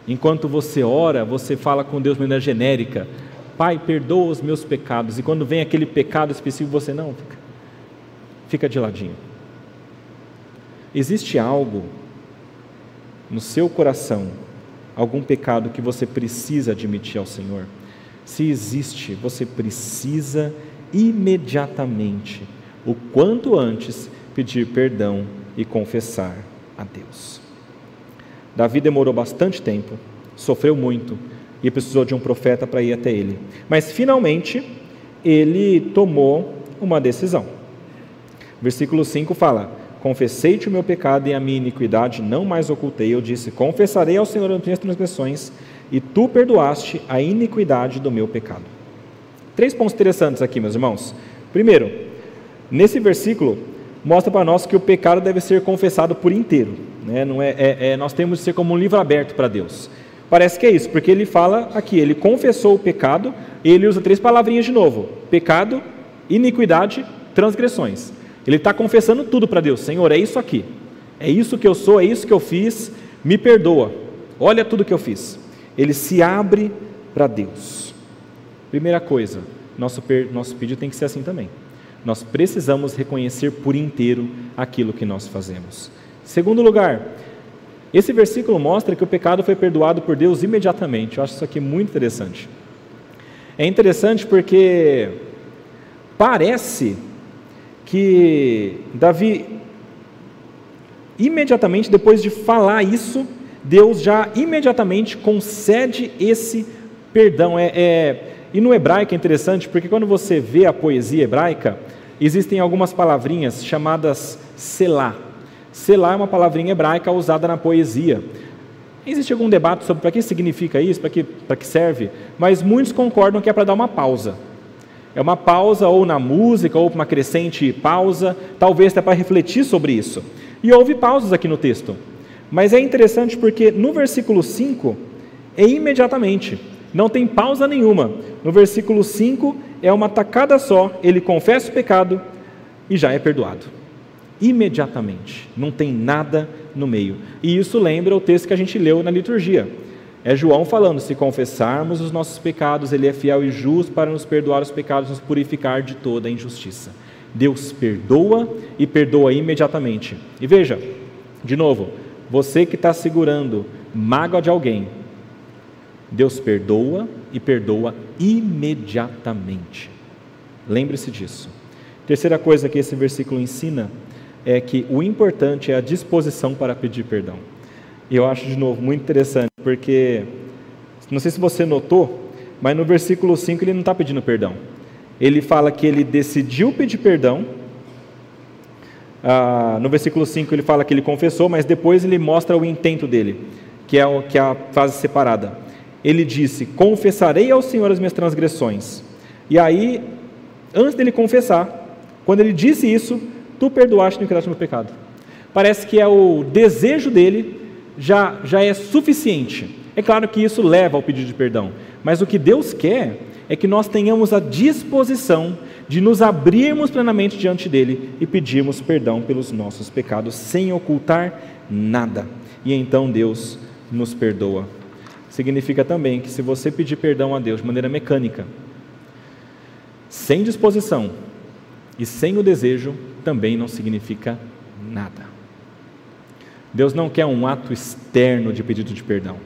Enquanto você ora, você fala com Deus de maneira genérica: Pai, perdoa os meus pecados. E quando vem aquele pecado específico, você não, fica, fica de ladinho. Existe algo no seu coração, algum pecado que você precisa admitir ao Senhor? Se existe, você precisa imediatamente, o quanto antes, pedir perdão e confessar a Deus. Davi demorou bastante tempo, sofreu muito e precisou de um profeta para ir até ele. Mas finalmente ele tomou uma decisão. Versículo 5 fala: Confessei-te o meu pecado e a minha iniquidade não mais ocultei. Eu disse: Confessarei ao Senhor as minhas transgressões e tu perdoaste a iniquidade do meu pecado. Três pontos interessantes aqui, meus irmãos. Primeiro, nesse versículo, mostra para nós que o pecado deve ser confessado por inteiro. Né? Não é, é, é, nós temos de ser como um livro aberto para Deus. Parece que é isso, porque ele fala aqui, ele confessou o pecado, e ele usa três palavrinhas de novo: pecado, iniquidade, transgressões. Ele está confessando tudo para Deus: Senhor, é isso aqui, é isso que eu sou, é isso que eu fiz, me perdoa, olha tudo que eu fiz ele se abre para Deus. Primeira coisa, nosso, nosso pedido tem que ser assim também. Nós precisamos reconhecer por inteiro aquilo que nós fazemos. Segundo lugar, esse versículo mostra que o pecado foi perdoado por Deus imediatamente. Eu acho isso aqui muito interessante. É interessante porque parece que Davi, imediatamente depois de falar isso, Deus já imediatamente concede esse Perdão é, é, E no hebraico é interessante, porque quando você vê a poesia hebraica, existem algumas palavrinhas chamadas selá. Selá é uma palavrinha hebraica usada na poesia. Existe algum debate sobre para que significa isso, para que, para que serve, mas muitos concordam que é para dar uma pausa. É uma pausa ou na música, ou uma crescente pausa, talvez até para refletir sobre isso. E houve pausas aqui no texto. Mas é interessante porque no versículo 5 é imediatamente, não tem pausa nenhuma. No versículo 5 é uma tacada só, ele confessa o pecado e já é perdoado. Imediatamente, não tem nada no meio. E isso lembra o texto que a gente leu na liturgia. É João falando: se confessarmos os nossos pecados, Ele é fiel e justo para nos perdoar os pecados e nos purificar de toda a injustiça. Deus perdoa e perdoa imediatamente. E veja, de novo, você que está segurando mágoa de alguém, Deus perdoa e perdoa imediatamente. Lembre-se disso. Terceira coisa que esse versículo ensina é que o importante é a disposição para pedir perdão. E eu acho, de novo, muito interessante, porque, não sei se você notou, mas no versículo 5 ele não está pedindo perdão. Ele fala que ele decidiu pedir perdão. Ah, no versículo 5 ele fala que ele confessou, mas depois ele mostra o intento dele, que é, o, que é a frase separada. Ele disse: Confessarei ao Senhor as minhas transgressões. E aí, antes dele confessar, quando ele disse isso, tu perdoaste no quedaste meu pecado. Parece que é o desejo dele já, já é suficiente. É claro que isso leva ao pedido de perdão, mas o que Deus quer é que nós tenhamos a disposição de nos abrirmos plenamente diante dele e pedirmos perdão pelos nossos pecados, sem ocultar nada. E então Deus nos perdoa. Significa também que se você pedir perdão a Deus de maneira mecânica, sem disposição e sem o desejo, também não significa nada. Deus não quer um ato externo de pedido de perdão.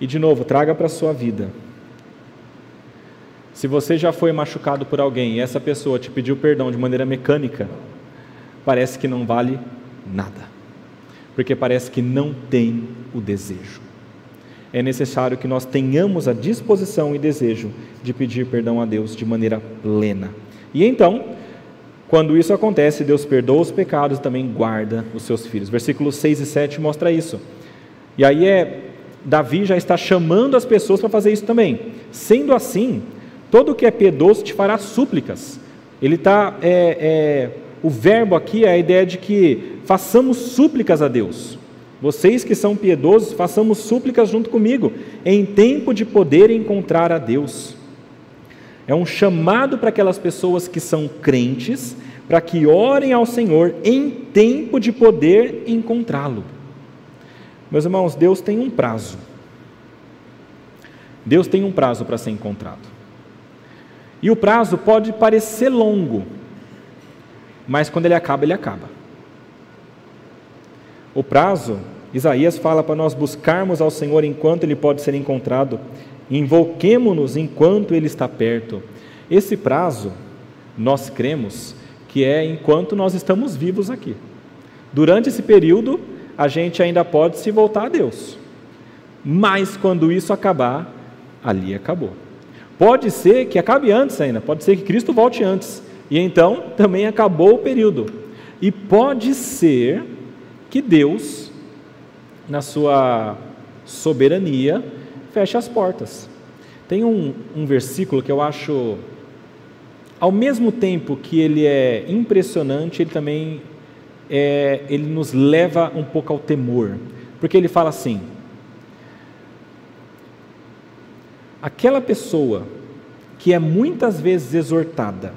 E de novo, traga para a sua vida. Se você já foi machucado por alguém e essa pessoa te pediu perdão de maneira mecânica, parece que não vale nada. Porque parece que não tem o desejo. É necessário que nós tenhamos a disposição e desejo de pedir perdão a Deus de maneira plena. E então, quando isso acontece, Deus perdoa os pecados e também guarda os seus filhos. Versículos 6 e 7 mostra isso. E aí é Davi já está chamando as pessoas para fazer isso também. Sendo assim, todo o que é piedoso te fará súplicas. Ele está é, é, o verbo aqui é a ideia de que façamos súplicas a Deus. Vocês que são piedosos, façamos súplicas junto comigo, em tempo de poder encontrar a Deus. É um chamado para aquelas pessoas que são crentes, para que orem ao Senhor em tempo de poder encontrá-lo. Meus irmãos, Deus tem um prazo. Deus tem um prazo para ser encontrado. E o prazo pode parecer longo, mas quando ele acaba, ele acaba. O prazo, Isaías fala para nós buscarmos ao Senhor enquanto ele pode ser encontrado invoquemo-nos enquanto Ele está perto. Esse prazo, nós cremos que é enquanto nós estamos vivos aqui. Durante esse período, a gente ainda pode se voltar a Deus. Mas quando isso acabar, ali acabou. Pode ser que acabe antes ainda, pode ser que Cristo volte antes. E então também acabou o período. E pode ser que Deus, na sua soberania, feche as portas. Tem um, um versículo que eu acho, ao mesmo tempo que ele é impressionante, ele também é, ele nos leva um pouco ao temor, porque ele fala assim: aquela pessoa que é muitas vezes exortada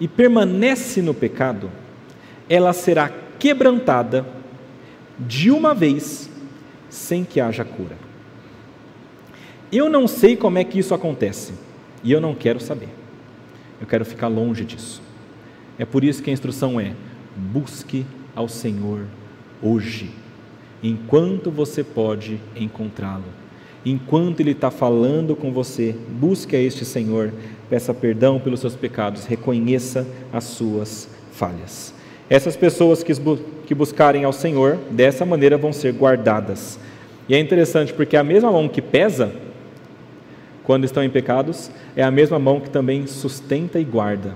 e permanece no pecado, ela será quebrantada de uma vez sem que haja cura. Eu não sei como é que isso acontece e eu não quero saber. Eu quero ficar longe disso. É por isso que a instrução é: busque ao Senhor hoje, enquanto você pode encontrá-lo. Enquanto Ele está falando com você, busque a este Senhor, peça perdão pelos seus pecados, reconheça as suas falhas. Essas pessoas que, buscarem ao Senhor, dessa maneira vão ser guardadas E é interessante porque a mesma mão que pesa, quando estão em pecados, é a mesma mão que também sustenta e guarda.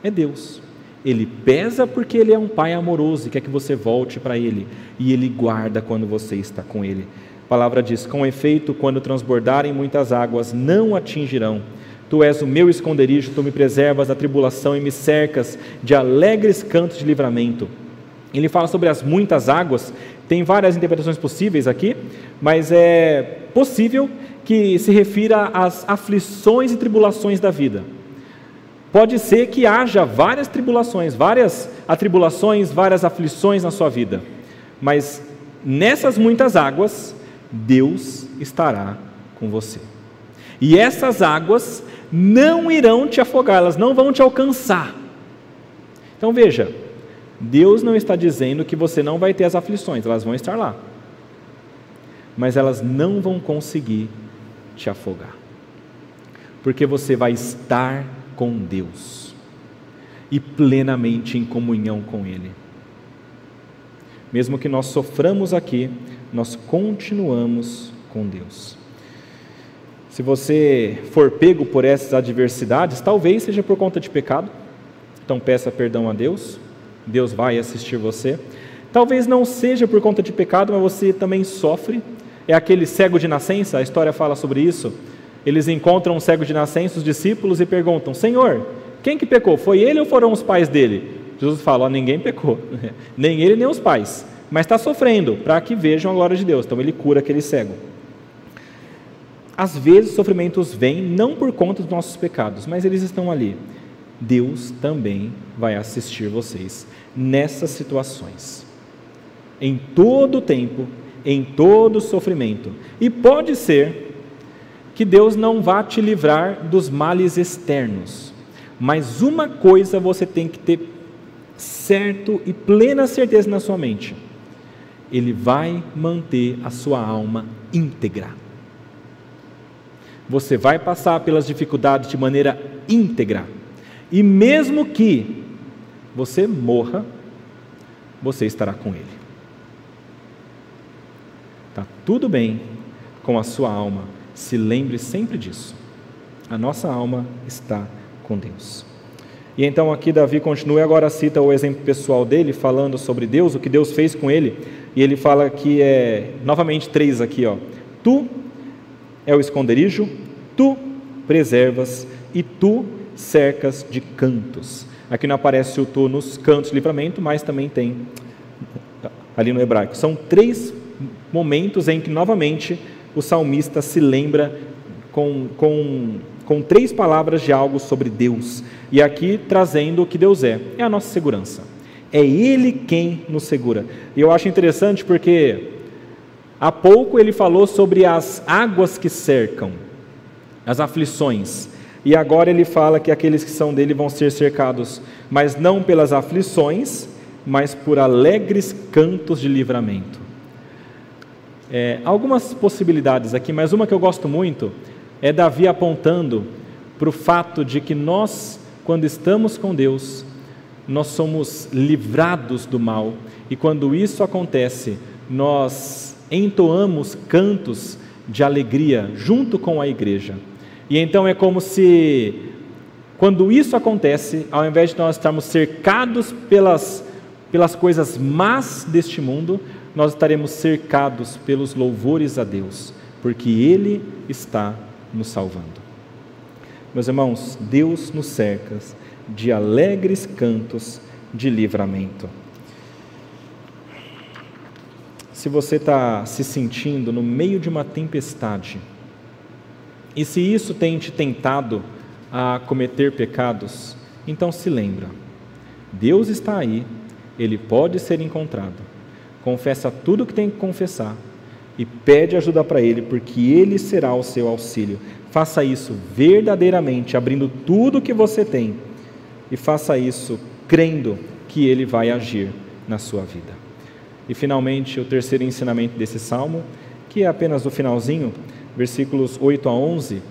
É Deus. Ele pesa porque Ele é um Pai amoroso e quer que você volte para Ele. E Ele guarda quando você está com Ele. A palavra diz: Com efeito, quando transbordarem muitas águas, não atingirão. Tu és o meu esconderijo, tu me preservas da tribulação e me cercas de alegres cantos de livramento. Ele fala sobre as muitas águas, tem várias interpretações possíveis aqui, mas é possível que se refira às aflições e tribulações da vida. Pode ser que haja várias tribulações, várias atribulações, várias aflições na sua vida, mas nessas muitas águas, Deus estará com você. E essas águas não irão te afogar, elas não vão te alcançar. Então veja, Deus não está dizendo que você não vai ter as aflições, elas vão estar lá, mas elas não vão conseguir te afogar, porque você vai estar com Deus e plenamente em comunhão com Ele. Mesmo que nós soframos aqui, nós continuamos com Deus. Se você for pego por essas adversidades, talvez seja por conta de pecado, então peça perdão a Deus, Deus vai assistir você. Talvez não seja por conta de pecado, mas você também sofre. É aquele cego de nascença, a história fala sobre isso. Eles encontram um cego de nascença, os discípulos, e perguntam: Senhor, quem que pecou? Foi ele ou foram os pais dele? Jesus fala: ninguém pecou, nem ele nem os pais, mas está sofrendo para que vejam a glória de Deus. Então ele cura aquele cego. Às vezes, sofrimentos vêm não por conta dos nossos pecados, mas eles estão ali. Deus também vai assistir vocês nessas situações. Em todo o tempo, em todo sofrimento. E pode ser que Deus não vá te livrar dos males externos, mas uma coisa você tem que ter certo e plena certeza na sua mente: Ele vai manter a sua alma íntegra. Você vai passar pelas dificuldades de maneira íntegra, e mesmo que você morra, você estará com Ele. Está tudo bem com a sua alma se lembre sempre disso. A nossa alma está com Deus. E então aqui Davi continua e agora cita o exemplo pessoal dele, falando sobre Deus, o que Deus fez com ele. E ele fala que é, novamente três aqui, ó. Tu é o esconderijo, tu preservas e tu cercas de cantos. Aqui não aparece o tu nos cantos de livramento, mas também tem ali no hebraico. São três momentos em que novamente o salmista se lembra com, com, com três palavras de algo sobre Deus, e aqui trazendo o que Deus é: é a nossa segurança. É Ele quem nos segura. E eu acho interessante porque há pouco ele falou sobre as águas que cercam, as aflições. E agora ele fala que aqueles que são dele vão ser cercados, mas não pelas aflições, mas por alegres cantos de livramento. É, algumas possibilidades aqui, mas uma que eu gosto muito é Davi apontando para o fato de que nós, quando estamos com Deus, nós somos livrados do mal, e quando isso acontece, nós entoamos cantos de alegria junto com a igreja. E então é como se, quando isso acontece, ao invés de nós estarmos cercados pelas, pelas coisas más deste mundo, nós estaremos cercados pelos louvores a Deus, porque Ele está nos salvando. Meus irmãos, Deus nos cerca de alegres cantos de livramento. Se você está se sentindo no meio de uma tempestade, e se isso tem te tentado a cometer pecados, então se lembra: Deus está aí, Ele pode ser encontrado confessa tudo o que tem que confessar e pede ajuda para Ele, porque Ele será o seu auxílio. Faça isso verdadeiramente, abrindo tudo o que você tem, e faça isso crendo que Ele vai agir na sua vida. E finalmente, o terceiro ensinamento desse salmo, que é apenas o finalzinho, versículos 8 a 11.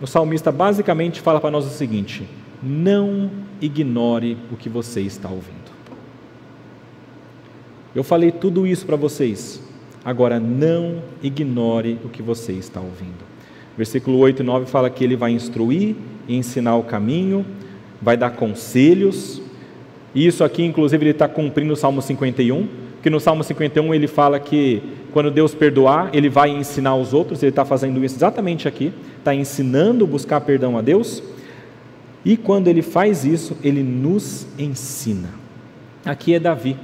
O salmista basicamente fala para nós o seguinte: não ignore o que você está ouvindo. Eu falei tudo isso para vocês, Agora não ignore o que você está ouvindo. Versículo 8 e 9 fala que ele vai instruir e ensinar o caminho, vai dar conselhos. E isso aqui, inclusive, ele está cumprindo o Salmo 51, que no Salmo 51 ele fala que quando Deus perdoar, ele vai ensinar os outros, ele está fazendo isso exatamente aqui, está ensinando buscar perdão a Deus. E quando ele faz isso, ele nos ensina. Aqui é Davi,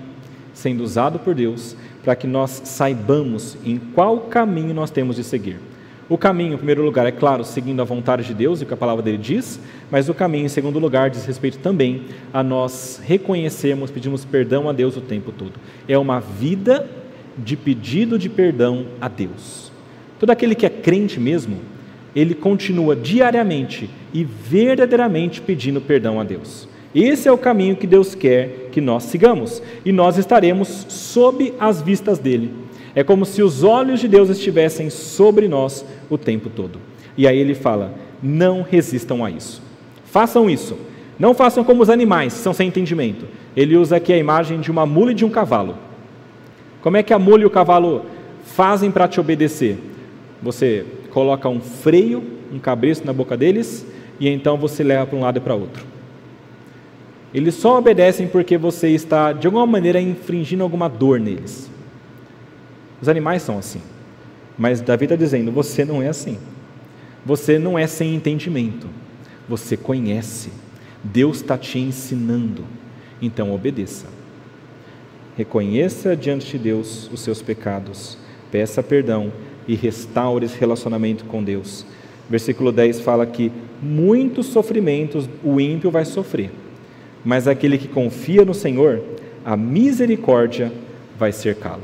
sendo usado por Deus para que nós saibamos em qual caminho nós temos de seguir. O caminho, em primeiro lugar, é claro, seguindo a vontade de Deus e o que a palavra dele diz, mas o caminho, em segundo lugar, diz respeito também a nós reconhecermos, pedimos perdão a Deus o tempo todo. É uma vida de pedido de perdão a Deus. Todo aquele que é crente mesmo, ele continua diariamente e verdadeiramente pedindo perdão a Deus. Esse é o caminho que Deus quer que nós sigamos, e nós estaremos sob as vistas dele é como se os olhos de Deus estivessem sobre nós o tempo todo. E aí ele fala: não resistam a isso. Façam isso. Não façam como os animais, são sem entendimento. Ele usa aqui a imagem de uma mula e de um cavalo. Como é que a mula e o cavalo fazem para te obedecer? Você coloca um freio, um cabresto na boca deles, e então você leva para um lado e para outro. Eles só obedecem porque você está, de alguma maneira, infringindo alguma dor neles. Os animais são assim. Mas Davi está dizendo: você não é assim. Você não é sem entendimento. Você conhece. Deus está te ensinando. Então obedeça. Reconheça diante de Deus os seus pecados. Peça perdão e restaure esse relacionamento com Deus. Versículo 10 fala que muitos sofrimentos o ímpio vai sofrer, mas aquele que confia no Senhor, a misericórdia vai cercá-lo.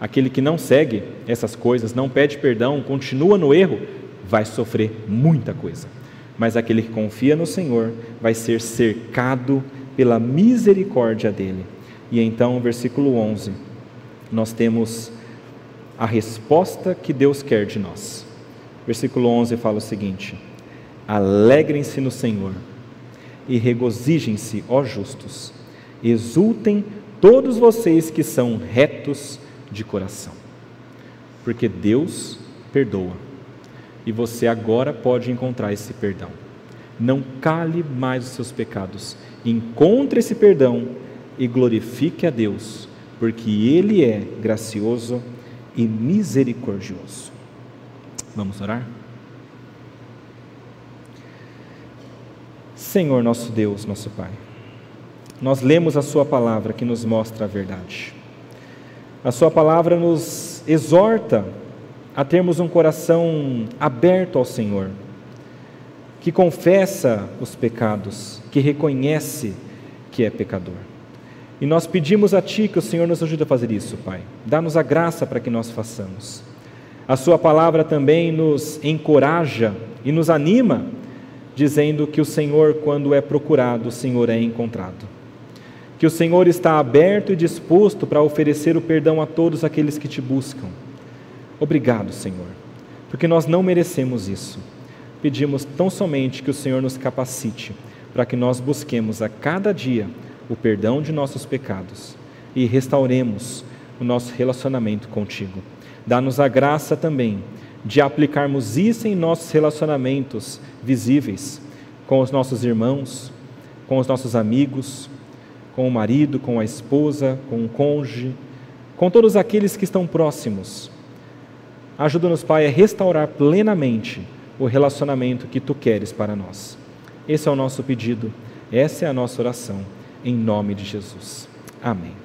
Aquele que não segue essas coisas, não pede perdão, continua no erro, vai sofrer muita coisa. Mas aquele que confia no Senhor vai ser cercado pela misericórdia dele. E então, versículo 11, nós temos a resposta que Deus quer de nós. Versículo 11 fala o seguinte: Alegrem-se no Senhor e regozijem-se, ó justos, exultem todos vocês que são retos de coração. Porque Deus perdoa. E você agora pode encontrar esse perdão. Não cale mais os seus pecados. Encontre esse perdão e glorifique a Deus, porque Ele é gracioso e misericordioso. Vamos orar? Senhor nosso Deus, nosso Pai, nós lemos a Sua palavra que nos mostra a verdade. A Sua palavra nos exorta a termos um coração aberto ao Senhor, que confessa os pecados, que reconhece que é pecador. E nós pedimos a Ti que o Senhor nos ajude a fazer isso, Pai. Dá-nos a graça para que nós façamos. A Sua palavra também nos encoraja e nos anima, dizendo que o Senhor, quando é procurado, o Senhor é encontrado que o Senhor está aberto e disposto para oferecer o perdão a todos aqueles que te buscam. Obrigado, Senhor, porque nós não merecemos isso. Pedimos tão somente que o Senhor nos capacite para que nós busquemos a cada dia o perdão de nossos pecados e restauremos o nosso relacionamento contigo. Dá-nos a graça também de aplicarmos isso em nossos relacionamentos visíveis com os nossos irmãos, com os nossos amigos, com o marido, com a esposa, com o cônjuge, com todos aqueles que estão próximos. Ajuda-nos, Pai, a restaurar plenamente o relacionamento que Tu queres para nós. Esse é o nosso pedido, essa é a nossa oração, em nome de Jesus. Amém.